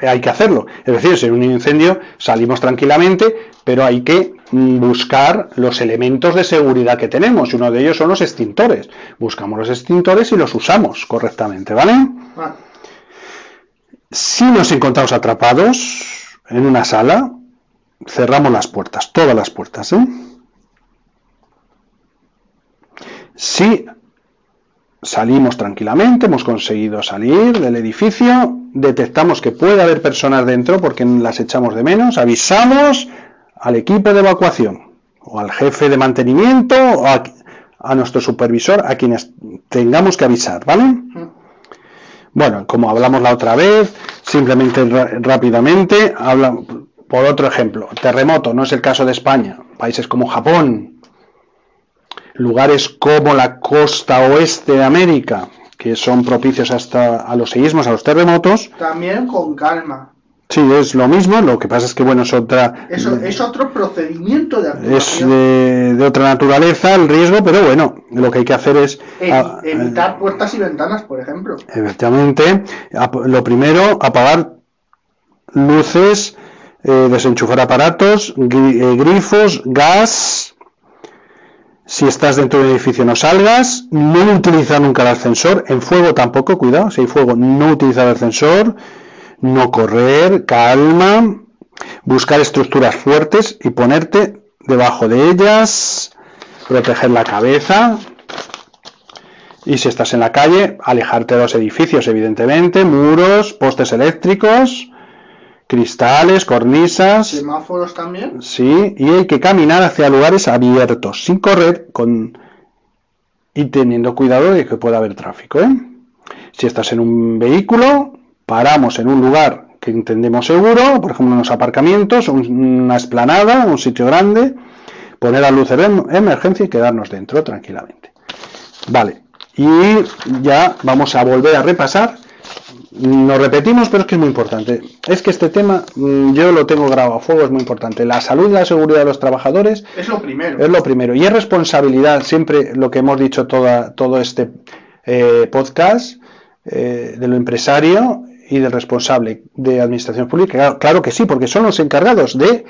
hay que hacerlo. Es decir, si en un incendio salimos tranquilamente, pero hay que mm, buscar los elementos de seguridad que tenemos. Y uno de ellos son los extintores. Buscamos los extintores y los usamos correctamente, ¿vale? Ah, Si nos encontramos atrapados en una sala, cerramos las puertas, todas las puertas, ¿eh? Si salimos tranquilamente, hemos conseguido salir del edificio, detectamos que puede haber personas dentro porque las echamos de menos, avisamos al equipo de evacuación o al jefe de mantenimiento o a, nuestro supervisor, a quienes tengamos que avisar, ¿vale? Bueno, como hablamos la otra vez, simplemente rápidamente, habla, por otro ejemplo, terremoto, no es el caso de España, países como Japón, lugares como la costa oeste de América, que son propicios hasta a los seísmos, a los terremotos, También con calma. sí, es lo mismo, lo que pasa es que, bueno, es otra... Eso es otro procedimiento de es actuación. de, de otra naturaleza el riesgo, pero bueno, lo que hay que hacer es... Evi- ah, evitar puertas y ventanas, por ejemplo. Efectivamente, lo primero, apagar luces, eh, desenchufar aparatos, gri- eh, grifos, gas. Si estás dentro del edificio no salgas, no utilizar nunca el ascensor, en fuego tampoco, cuidado, si hay fuego, no utilizar el ascensor, no correr, calma, buscar estructuras fuertes y ponerte debajo de ellas, proteger la cabeza, y si estás en la calle, alejarte de los edificios, evidentemente, muros, postes eléctricos, cristales, cornisas, Semáforos también. sí, y hay que caminar hacia lugares abiertos, sin correr con y teniendo cuidado de que pueda haber tráfico, ¿eh? Si estás en un vehículo, paramos en un lugar que entendemos seguro, por ejemplo, unos aparcamientos, un- una esplanada, un sitio grande, poner la luz de em- emergencia y quedarnos dentro tranquilamente. Vale, y ya vamos a volver a repasar. Nos repetimos, pero es que es muy importante. Es que este tema mm, yo lo tengo grabado a fuego, es muy importante. La salud y la seguridad de los trabajadores Es lo primero. es lo primero. Y es responsabilidad, siempre lo que hemos dicho toda, todo este eh, podcast, eh, del empresario y del responsable de administración pública. Claro, claro que sí, porque son los encargados de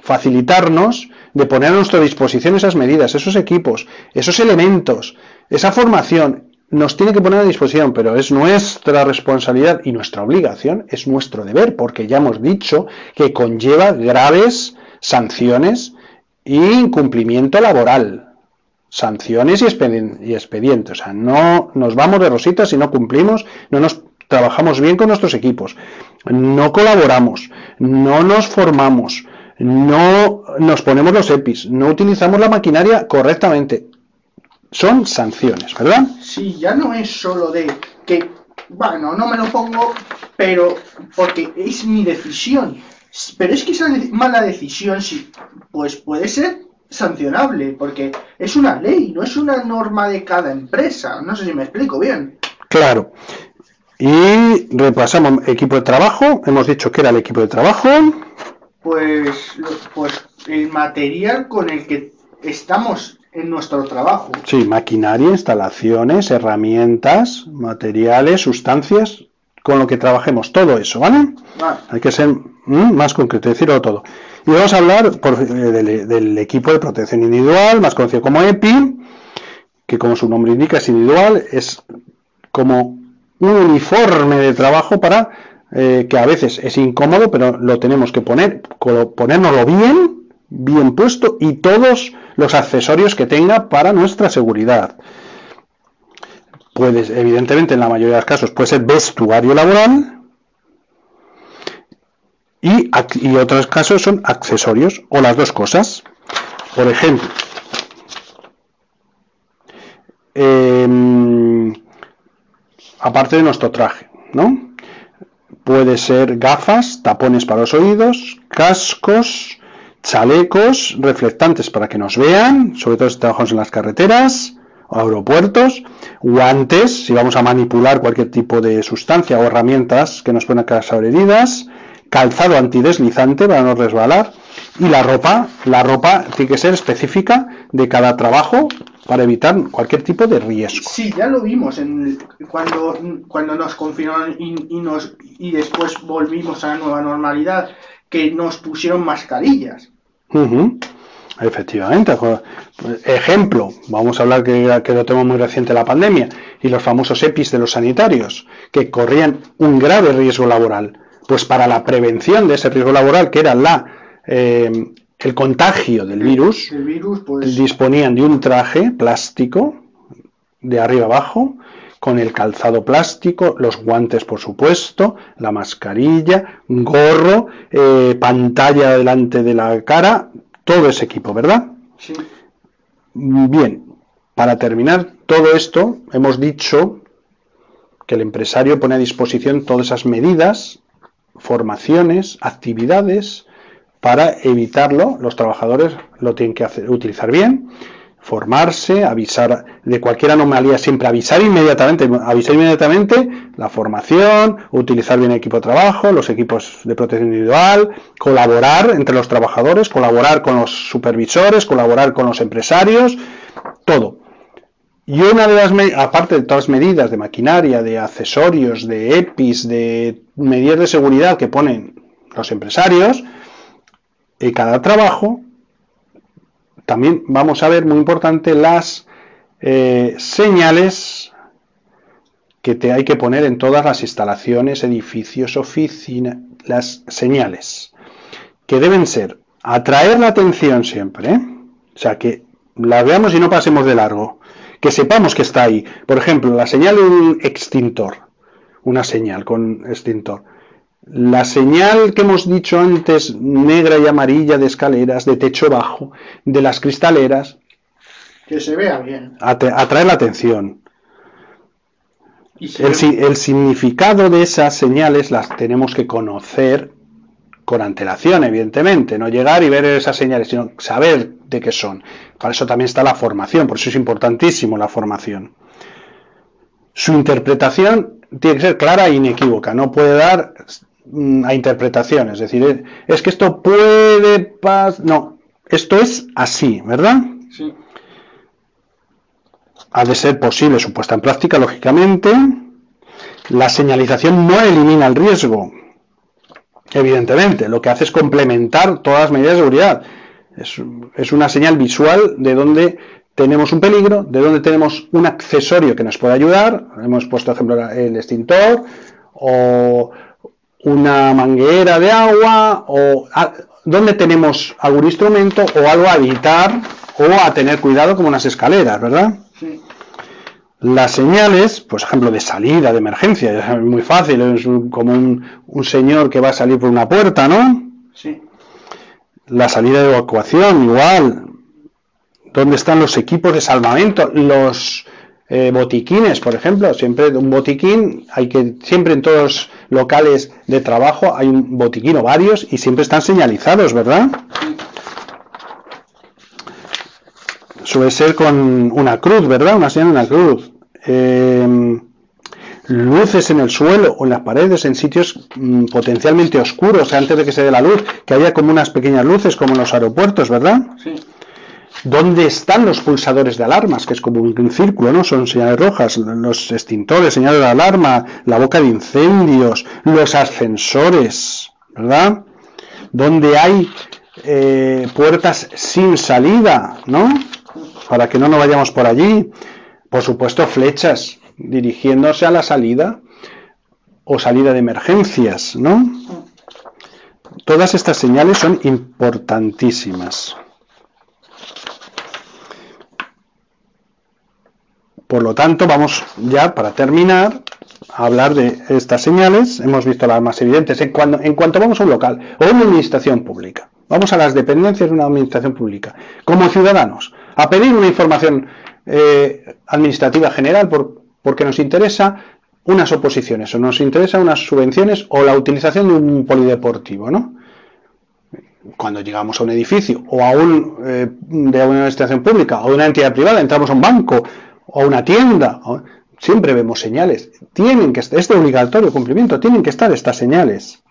facilitarnos, de poner a nuestra disposición esas medidas, esos equipos, esos elementos, esa formación. Nos tiene que poner a disposición, pero es nuestra responsabilidad y nuestra obligación, es nuestro deber, porque ya hemos dicho que conlleva graves sanciones y incumplimiento laboral. Sanciones y expedientes. O sea, no nos vamos de rositas si no cumplimos, no nos trabajamos bien con nuestros equipos, no colaboramos, no nos formamos, no nos ponemos los EPIs, no utilizamos la maquinaria correctamente. Son sanciones, ¿verdad? Sí, ya no es solo de que, bueno, no me lo pongo, pero porque es mi decisión. Pero es que esa mala decisión, sí, pues puede ser sancionable, porque es una ley, no es una norma de cada empresa. No sé si me explico bien. Claro. Y repasamos equipo de trabajo. Hemos dicho que era el equipo de trabajo. Pues, pues el material con el que estamos en nuestro trabajo. Sí, maquinaria, instalaciones, herramientas, materiales, sustancias, con lo que trabajemos, todo eso, ¿vale? Vale. Hay que ser mm, más concreto, decirlo todo. Y vamos a hablar por- eh, del, del equipo de protección individual, más conocido como EPI, que como su nombre indica es individual, es como un uniforme de trabajo para eh, que a veces es incómodo, pero lo tenemos que poner, ponérnoslo bien, bien puesto y todos los accesorios que tenga para nuestra seguridad. Puede, evidentemente, en la mayoría de los casos puede ser vestuario laboral y, y otros casos son accesorios o las dos cosas. Por ejemplo, em, aparte de nuestro traje, ¿no? Puede ser gafas, tapones para los oídos, cascos, chalecos reflectantes para que nos vean, sobre todo si trabajamos en las carreteras o aeropuertos, guantes si vamos a manipular cualquier tipo de sustancia o herramientas que nos puedan causar heridas, calzado antideslizante para no resbalar y la ropa, la ropa tiene que ser específica de cada trabajo para evitar cualquier tipo de riesgo. Sí, ya lo vimos en cuando, cuando nos confinaron y nos, y después volvimos a la nueva normalidad, que nos pusieron mascarillas. Ujú, Efectivamente. Ejemplo, vamos a hablar que, que lo tenemos muy reciente la pandemia y los famosos EPIs de los sanitarios que corrían un grave riesgo laboral. Pues para la prevención de ese riesgo laboral, que era la eh, el contagio del virus, El virus, pues, disponían de un traje plástico de arriba abajo con el calzado plástico, los guantes por supuesto, la mascarilla, gorro, eh, pantalla delante de la cara, todo ese equipo, ¿verdad? sí, Bien, para terminar todo esto, hemos dicho que el empresario pone a disposición todas esas medidas, formaciones, actividades para evitarlo. Los trabajadores lo tienen que hacer, utilizar bien, formarse, avisar de cualquier anomalía, siempre avisar inmediatamente, avisar inmediatamente la formación, utilizar bien el equipo de trabajo, los equipos de protección individual, colaborar entre los trabajadores, colaborar con los supervisores, colaborar con los empresarios, todo. Y una de las, aparte de todas las medidas de maquinaria, de accesorios, de EPIs, de medidas de seguridad que ponen los empresarios, en cada trabajo también vamos a ver, muy importante, las eh, señales que te hay que poner en todas las instalaciones, edificios, oficinas, las señales, que deben ser atraer la atención siempre, ¿eh? o sea, que la veamos y no pasemos de largo, que sepamos que está ahí. Por ejemplo, la señal de un extintor, una señal con extintor la señal que hemos dicho antes, negra y amarilla de escaleras, de techo bajo, de las cristaleras. Que se vea bien. Atrae la atención. el, significado de esas señales las tenemos que conocer con antelación, evidentemente. No llegar y ver esas señales, sino saber de qué son. Para eso también está la formación, por eso es importantísimo la formación. Su interpretación tiene que ser clara e inequívoca. No puede dar a interpretación. Es decir, es que esto puede pasar. No, esto es así, ¿verdad? Sí. Ha de ser posible su puesta en práctica, lógicamente. La señalización no elimina el riesgo. Evidentemente, lo que hace es complementar todas las medidas de seguridad. Es, es una señal visual de donde tenemos un peligro, de donde tenemos un accesorio que nos puede ayudar. Hemos puesto, ejemplo, el extintor o una manguera de agua o donde tenemos algún instrumento o algo a evitar o a tener cuidado como unas escaleras, ¿verdad? Sí. Las señales, por ejemplo, de salida, de emergencia, es muy fácil, es como un, un, señor que va a salir por una puerta, ¿no? Sí. La salida de evacuación, igual. ¿Dónde están los equipos de salvamento? Los eh, botiquines, por ejemplo, siempre un botiquín, hay que, siempre en todos locales de trabajo hay un botiquín o varios y siempre están señalizados, ¿verdad? Suele ser con una cruz, ¿verdad? Una señal, una cruz. Em, luces en el suelo o en las paredes en sitios mm, potencialmente oscuros antes de que se dé la luz, que haya como unas pequeñas luces como en los aeropuertos, ¿verdad? Sí. ¿Dónde están los pulsadores de alarmas? Que es como un círculo, ¿no? Son señales rojas, los extintores, señales de alarma, la boca de incendios, los ascensores, ¿verdad? Donde hay eh, puertas sin salida, ¿no? Para que no nos vayamos por allí. Por supuesto, flechas dirigiéndose a la salida o salida de emergencias, ¿no? Todas estas señales son importantísimas. Por lo tanto, vamos ya para terminar a hablar de estas señales. Hemos visto las más evidentes. En, cuanto vamos a un local o una administración pública, vamos a las dependencias de una administración pública, como ciudadanos, a pedir una información eh, administrativa general porque nos interesa unas oposiciones o nos interesa unas subvenciones o la utilización de un polideportivo, ¿no? Cuando llegamos a un edificio o a un eh, de una administración pública o de una entidad privada, entramos a un banco o una tienda, siempre vemos señales. Tienen que es de obligatorio cumplimiento, tienen que estar estas señales.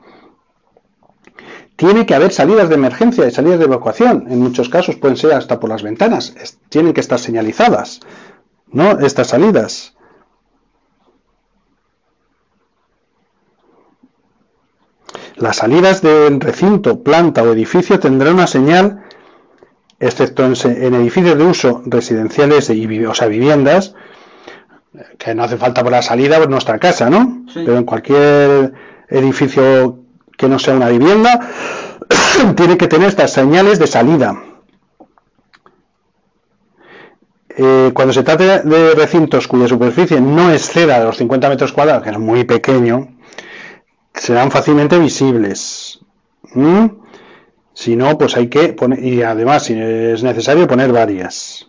Tiene que haber salidas de emergencia y salidas de evacuación. En muchos casos pueden ser hasta por las ventanas. Tienen que estar señalizadas, ¿no? Estas salidas. Las salidas del recinto, planta o edificio tendrán una señal excepto en, edificios de uso residenciales y o sea, viviendas, que no hace falta por la salida por nuestra casa, ¿no? Pero en cualquier edificio que no sea una vivienda, tiene que tener estas señales de salida. Eh, cuando se trata de recintos cuya superficie no exceda de los 50 metros cuadrados, que es muy pequeño, serán fácilmente visibles. Si no, pues hay que poner, y además, es necesario, poner varias.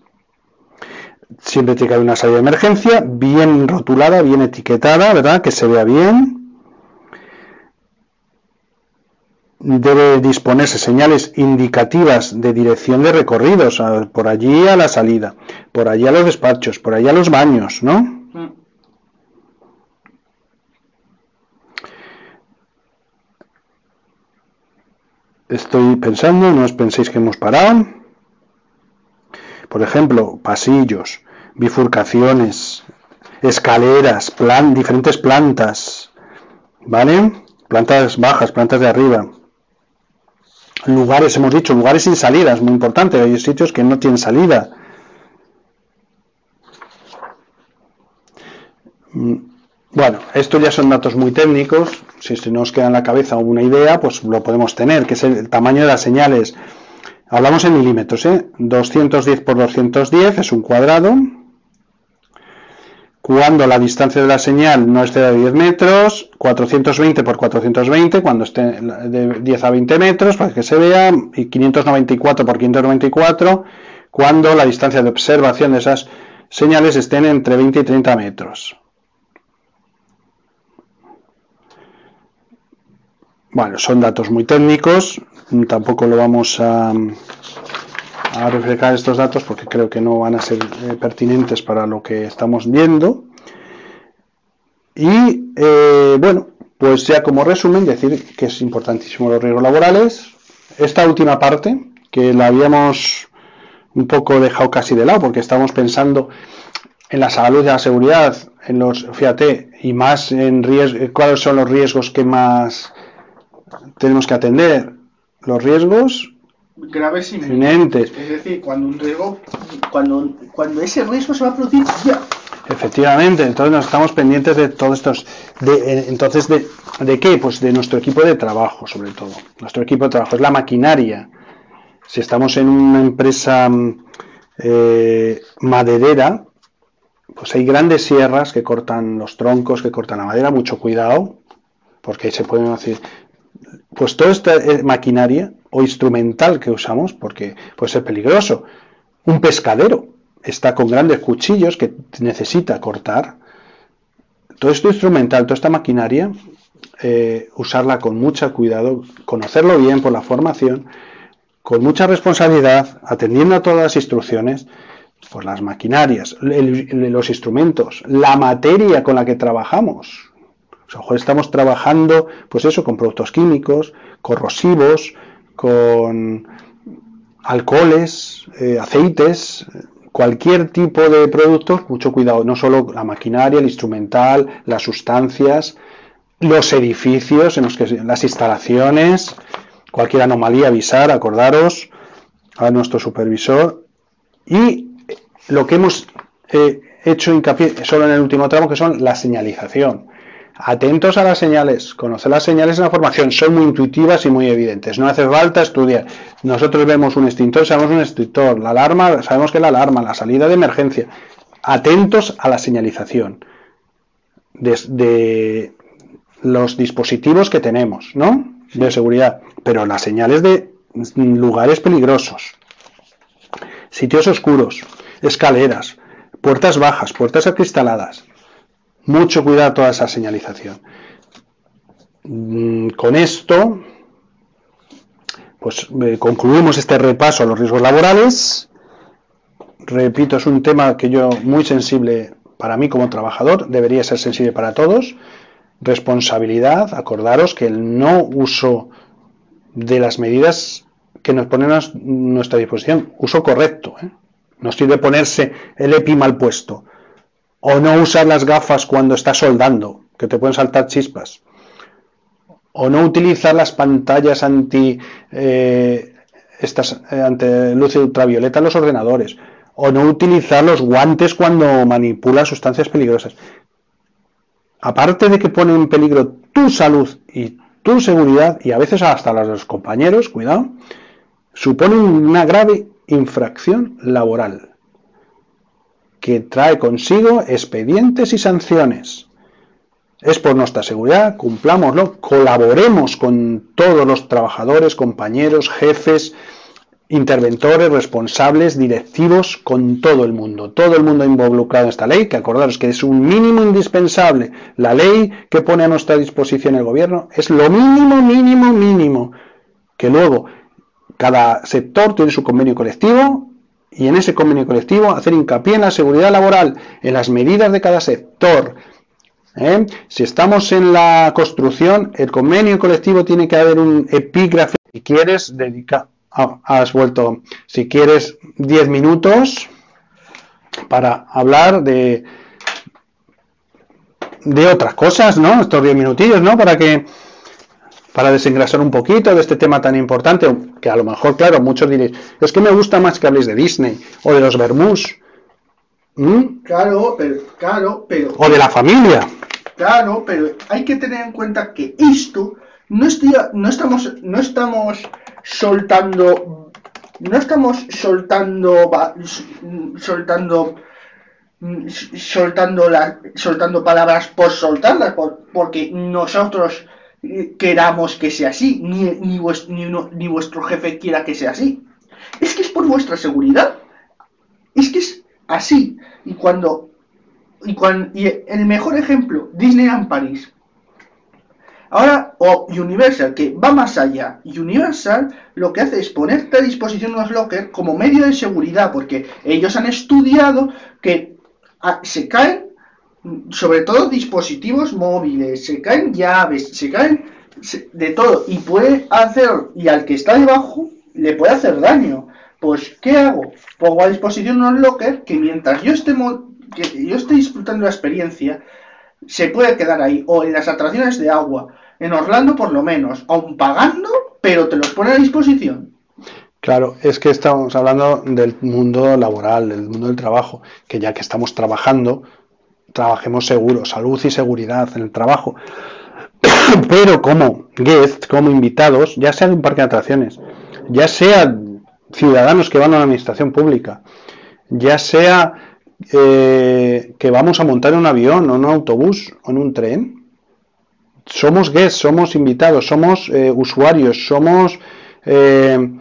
Siempre tiene que haber una salida de emergencia, bien rotulada, bien etiquetada, ¿verdad? Que se vea bien. debe disponerse señales indicativas de dirección de recorridos, por allí a la salida, por allí a los despachos, por allí a los baños, ¿no? Estoy pensando, no os penséis que hemos parado. Por ejemplo, pasillos, bifurcaciones, escaleras, diferentes plantas, ¿vale? Plantas bajas, plantas de arriba. Lugares, hemos dicho, lugares sin salida, es muy importante. Hay sitios que no tienen salida. Bueno, estos ya son datos muy técnicos. Si se nos queda en la cabeza una idea, pues lo podemos tener, que es el tamaño de las señales. Hablamos en milímetros, ¿eh? 210 por 210 es un cuadrado. Cuando la distancia de la señal no exceda de 10 metros, 420 por 420, cuando esté de 10 a 20 metros, para que se vea, y 594 por 594, cuando la distancia de observación de esas señales estén entre 20 y 30 metros. Bueno, son datos muy técnicos, tampoco lo vamos a, reflejar estos datos porque creo que no van a ser eh, pertinentes para lo que estamos viendo. Y eh, bueno, pues ya como resumen, decir que es importantísimo los riesgos laborales. Esta última parte, que la habíamos un poco dejado casi de lado porque estamos pensando en la salud y la seguridad, en los, fíjate, y más en riesgos, cuáles son los riesgos que más tenemos que atender. Los riesgos Graves y inminentes. Es decir, cuando un riesgo, cuando, cuando ese riesgo se va a producir ya. Efectivamente, entonces nos estamos pendientes de todos estos. De, eh, entonces, de, ¿de qué? Pues de nuestro equipo de trabajo, sobre todo. Nuestro equipo de trabajo es la maquinaria. Si estamos en una empresa mm, eh, maderera, pues hay grandes sierras que cortan los troncos, que cortan la madera, mucho cuidado, porque se pueden hacer. Pues toda esta eh, maquinaria o instrumental que usamos, porque puede ser peligroso. Un pescadero está con grandes cuchillos que necesita cortar. Todo esto instrumental, toda esta maquinaria, eh, usarla con mucho cuidado, conocerlo bien por la formación, con mucha responsabilidad, atendiendo a todas las instrucciones, pues las maquinarias, los instrumentos, la materia con la que trabajamos. Estamos trabajando, pues eso, con productos químicos, corrosivos, con alcoholes, eh, aceites, cualquier tipo de productos, mucho cuidado, no solo la maquinaria, el instrumental, las sustancias, los edificios, en los que, las instalaciones, cualquier anomalía avisar, acordaros a nuestro supervisor y lo que hemos eh, hecho hincapié solo en el último tramo que son la señalización. Atentos a las señales, conocer las señales en la formación, son muy intuitivas y muy evidentes. No hace falta estudiar. Nosotros vemos un extintor, sabemos un extintor, la alarma, sabemos que es la alarma, la salida de emergencia. Atentos a la señalización de, de los dispositivos que tenemos, ¿no? De seguridad, pero las señales de lugares peligrosos, sitios oscuros, escaleras, puertas bajas, puertas acristaladas. Mucho cuidado toda esa señalización. Mm, Con esto, pues eh, concluimos este repaso a los riesgos laborales. Repito, es un tema que yo muy sensible para mí como trabajador, debería ser sensible para todos. Responsabilidad, acordaros que el no uso de las medidas que nos ponen a nuestra disposición, uso correcto, ¿eh? no sirve ponerse el EPI mal puesto, o no usar las gafas cuando estás soldando, que te pueden saltar chispas, o no utilizar las pantallas anti eh, eh, luz ultravioleta en los ordenadores, o no utilizar los guantes cuando manipulas sustancias peligrosas. Aparte de que pone en peligro tu salud y tu seguridad, y a veces hasta las de los compañeros, cuidado, supone una grave infracción laboral que trae consigo expedientes y sanciones. Es por nuestra seguridad, cumplámoslo, colaboremos con todos los trabajadores, compañeros, jefes, interventores, responsables, directivos, con todo el mundo. Todo el mundo involucrado en esta ley, que acordaros que es un mínimo indispensable. La ley que pone a nuestra disposición el gobierno es lo mínimo, mínimo, mínimo. que luego cada sector tiene su convenio colectivo y en ese convenio colectivo hacer hincapié en la seguridad laboral, en las medidas de cada sector. ¿eh? Si estamos en la construcción, el convenio colectivo tiene que haber un epígrafe. Si quieres, dedica, ah, has vuelto, si quieres 10 minutos para hablar de, de otras cosas, ¿no? Estos 10 minutillos, ¿no? Para que para desengrasar un poquito de este tema tan importante, que a lo mejor, claro, muchos diréis, es que me gusta más que habléis de Disney o de los Bermús. ¿Mm? Claro, pero, claro, pero... O de la familia. Claro, pero hay que tener en cuenta que esto no, estoy, no estamos, no estamos soltando, no estamos soltando, soltando soltando la, soltando palabras por soltarlas porque nosotros queramos que sea así, ni, ni, ni, vuestro jefe quiera que sea así. Es que es por vuestra seguridad. Es que es así. Y cuando. Y, cuando, y el mejor ejemplo, Disneyland París. Ahora, o Universal, que va más allá. Universal lo que hace es ponerte a disposición los lockers como medio de seguridad, porque ellos han estudiado que ah, se caen sobre todo dispositivos móviles, se caen llaves, se caen de todo y puede hacer, y al que está debajo le puede hacer daño. Pues, ¿qué hago? Pongo a disposición unos lockers que mientras yo esté, que yo esté disfrutando la experiencia, se puede quedar ahí, o en las atracciones de agua, en Orlando por lo menos, aún pagando, pero te los pone a disposición. Claro, es que estamos hablando del mundo laboral, del mundo del trabajo, que ya que estamos trabajando, trabajemos seguros, salud y seguridad en el trabajo. Pero como guest, como invitados, ya sea de un parque de atracciones, ya sea ciudadanos que van a la administración pública, ya sea eh, que vamos a montar un avión o un autobús o en un tren, somos guests, somos invitados, somos eh, usuarios, somos, eh,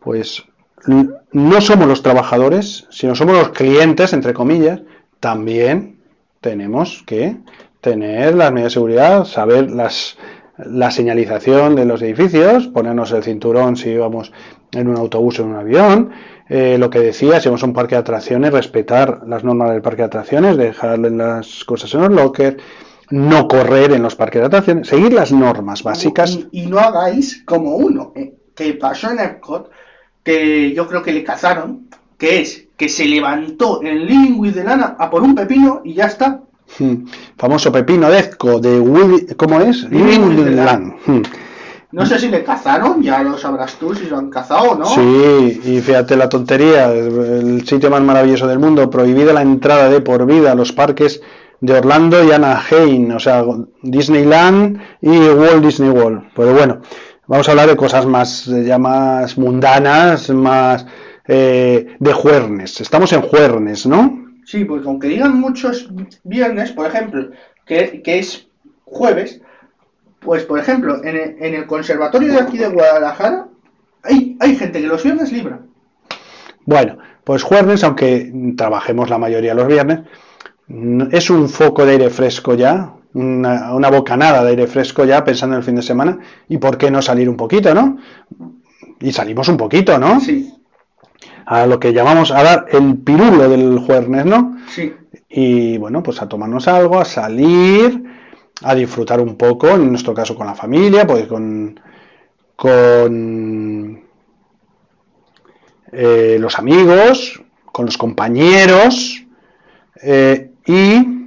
pues, no somos los trabajadores, sino somos los clientes, entre comillas, también tenemos que tener las medidas de seguridad, saber las, la señalización de los edificios, ponernos el cinturón si vamos en un autobús o en un avión, eh, lo que decía, si vamos a un parque de atracciones, respetar las normas del parque de atracciones, dejarle las cosas en los lockers, no correr en los parques de atracciones, seguir las normas básicas. Y, no hagáis como uno, eh, que pasó en Epcot, que yo creo que le cazaron, que es que se levantó en Living with the Lana a por un pepino y ya está. Hmm. Famoso pepino Dezco de ¿cómo es? Living with. Hmm. No sé si le cazaron, ya lo sabrás tú si lo han cazado no. Sí, y fíjate la tontería, el sitio más maravilloso del mundo, prohibida la entrada de por vida a los parques de Orlando y Anaheim, o sea, Disneyland y Walt Disney World. Pero bueno, vamos a hablar de cosas más ya más mundanas, más eh, de Juernes. Estamos en Juernes, ¿no? Sí, porque aunque digan muchos viernes, por ejemplo, que, es jueves, pues por ejemplo, en el, conservatorio de aquí de Guadalajara hay, hay gente que los viernes libra. Bueno, pues Juernes, aunque trabajemos la mayoría los viernes, es un foco de aire fresco ya, una, una, bocanada de aire fresco ya pensando en el fin de semana. ¿Y por qué no salir un poquito, no? Y salimos un poquito, ¿no? Sí a lo que llamamos a dar el pirulo del jueves, ¿no? Sí. Y bueno, pues a tomarnos algo, a salir, a disfrutar un poco, en nuestro caso con la familia, pues con, con eh, los amigos, con los compañeros eh, y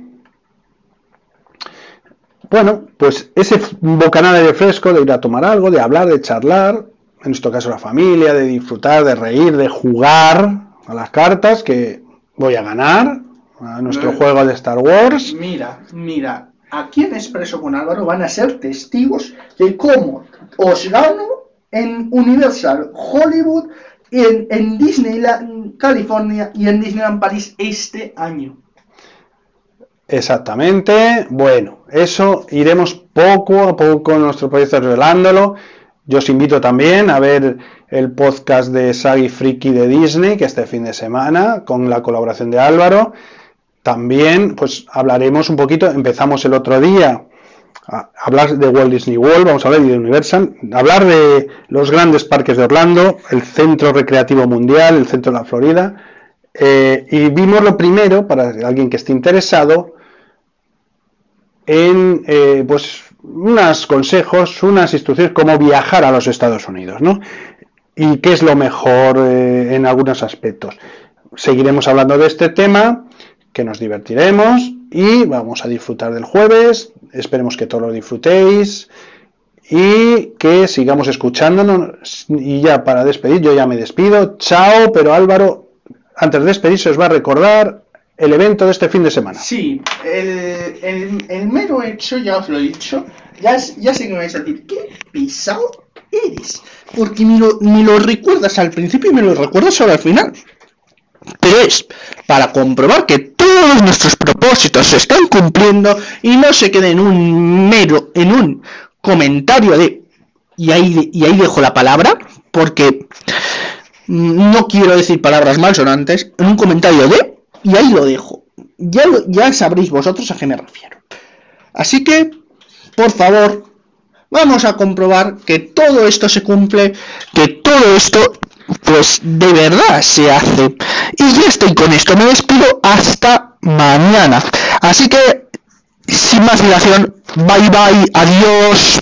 bueno, pues ese bocanada de fresco de ir a tomar algo, de hablar, de charlar, en nuestro caso la familia, de disfrutar, de reír, de jugar a las cartas que voy a ganar a nuestro juego de Star Wars. Mira, mira, aquí en Expreso con Álvaro van a ser testigos de cómo os gano en Universal Hollywood, en, en Disneyland California y en Disneyland París este año. Exactamente. Bueno, eso iremos poco a poco en nuestro proyecto revelándolo yo os invito también a ver el podcast de Sagi Friki de Disney, que este fin de semana, con la colaboración de Álvaro. También, pues hablaremos un poquito, empezamos el otro día a- hablar de Walt Disney World, vamos a hablar de Universal, hablar de los grandes parques de Orlando, el Centro Recreativo Mundial, el Centro de la Florida. eh, y vimos lo primero, para alguien que esté interesado, en eh, pues unos consejos, unas instrucciones cómo viajar a los Estados Unidos, ¿no? Y qué es lo mejor eh, en algunos aspectos. Seguiremos hablando de este tema, que nos divertiremos y vamos a disfrutar del jueves. Esperemos que todos lo disfrutéis y que sigamos escuchándonos. Y ya para despedir, yo ya me despido. Chao, pero Álvaro, antes de despedirse os va a recordar el evento de este fin de semana. Sí, el, el, el mero hecho, ya os lo he dicho, ya, ya sé que me vais a decir, qué pesado eres. Porque me lo, me lo recuerdas al principio y me lo recuerdas ahora al final. Pero es para comprobar que todos nuestros propósitos se están cumpliendo y no se quede en un mero, en un comentario de... Y ahí, y ahí dejo la palabra, porque mm, no quiero decir palabras malsonantes, en un comentario de... Y ahí lo dejo. Ya, ya sabréis vosotros a qué me refiero. Así que, por favor, vamos a comprobar que todo esto se cumple, que todo esto, pues de verdad se hace. Y ya estoy con esto, me despido hasta mañana. Así que, sin más dilación, bye bye, adiós.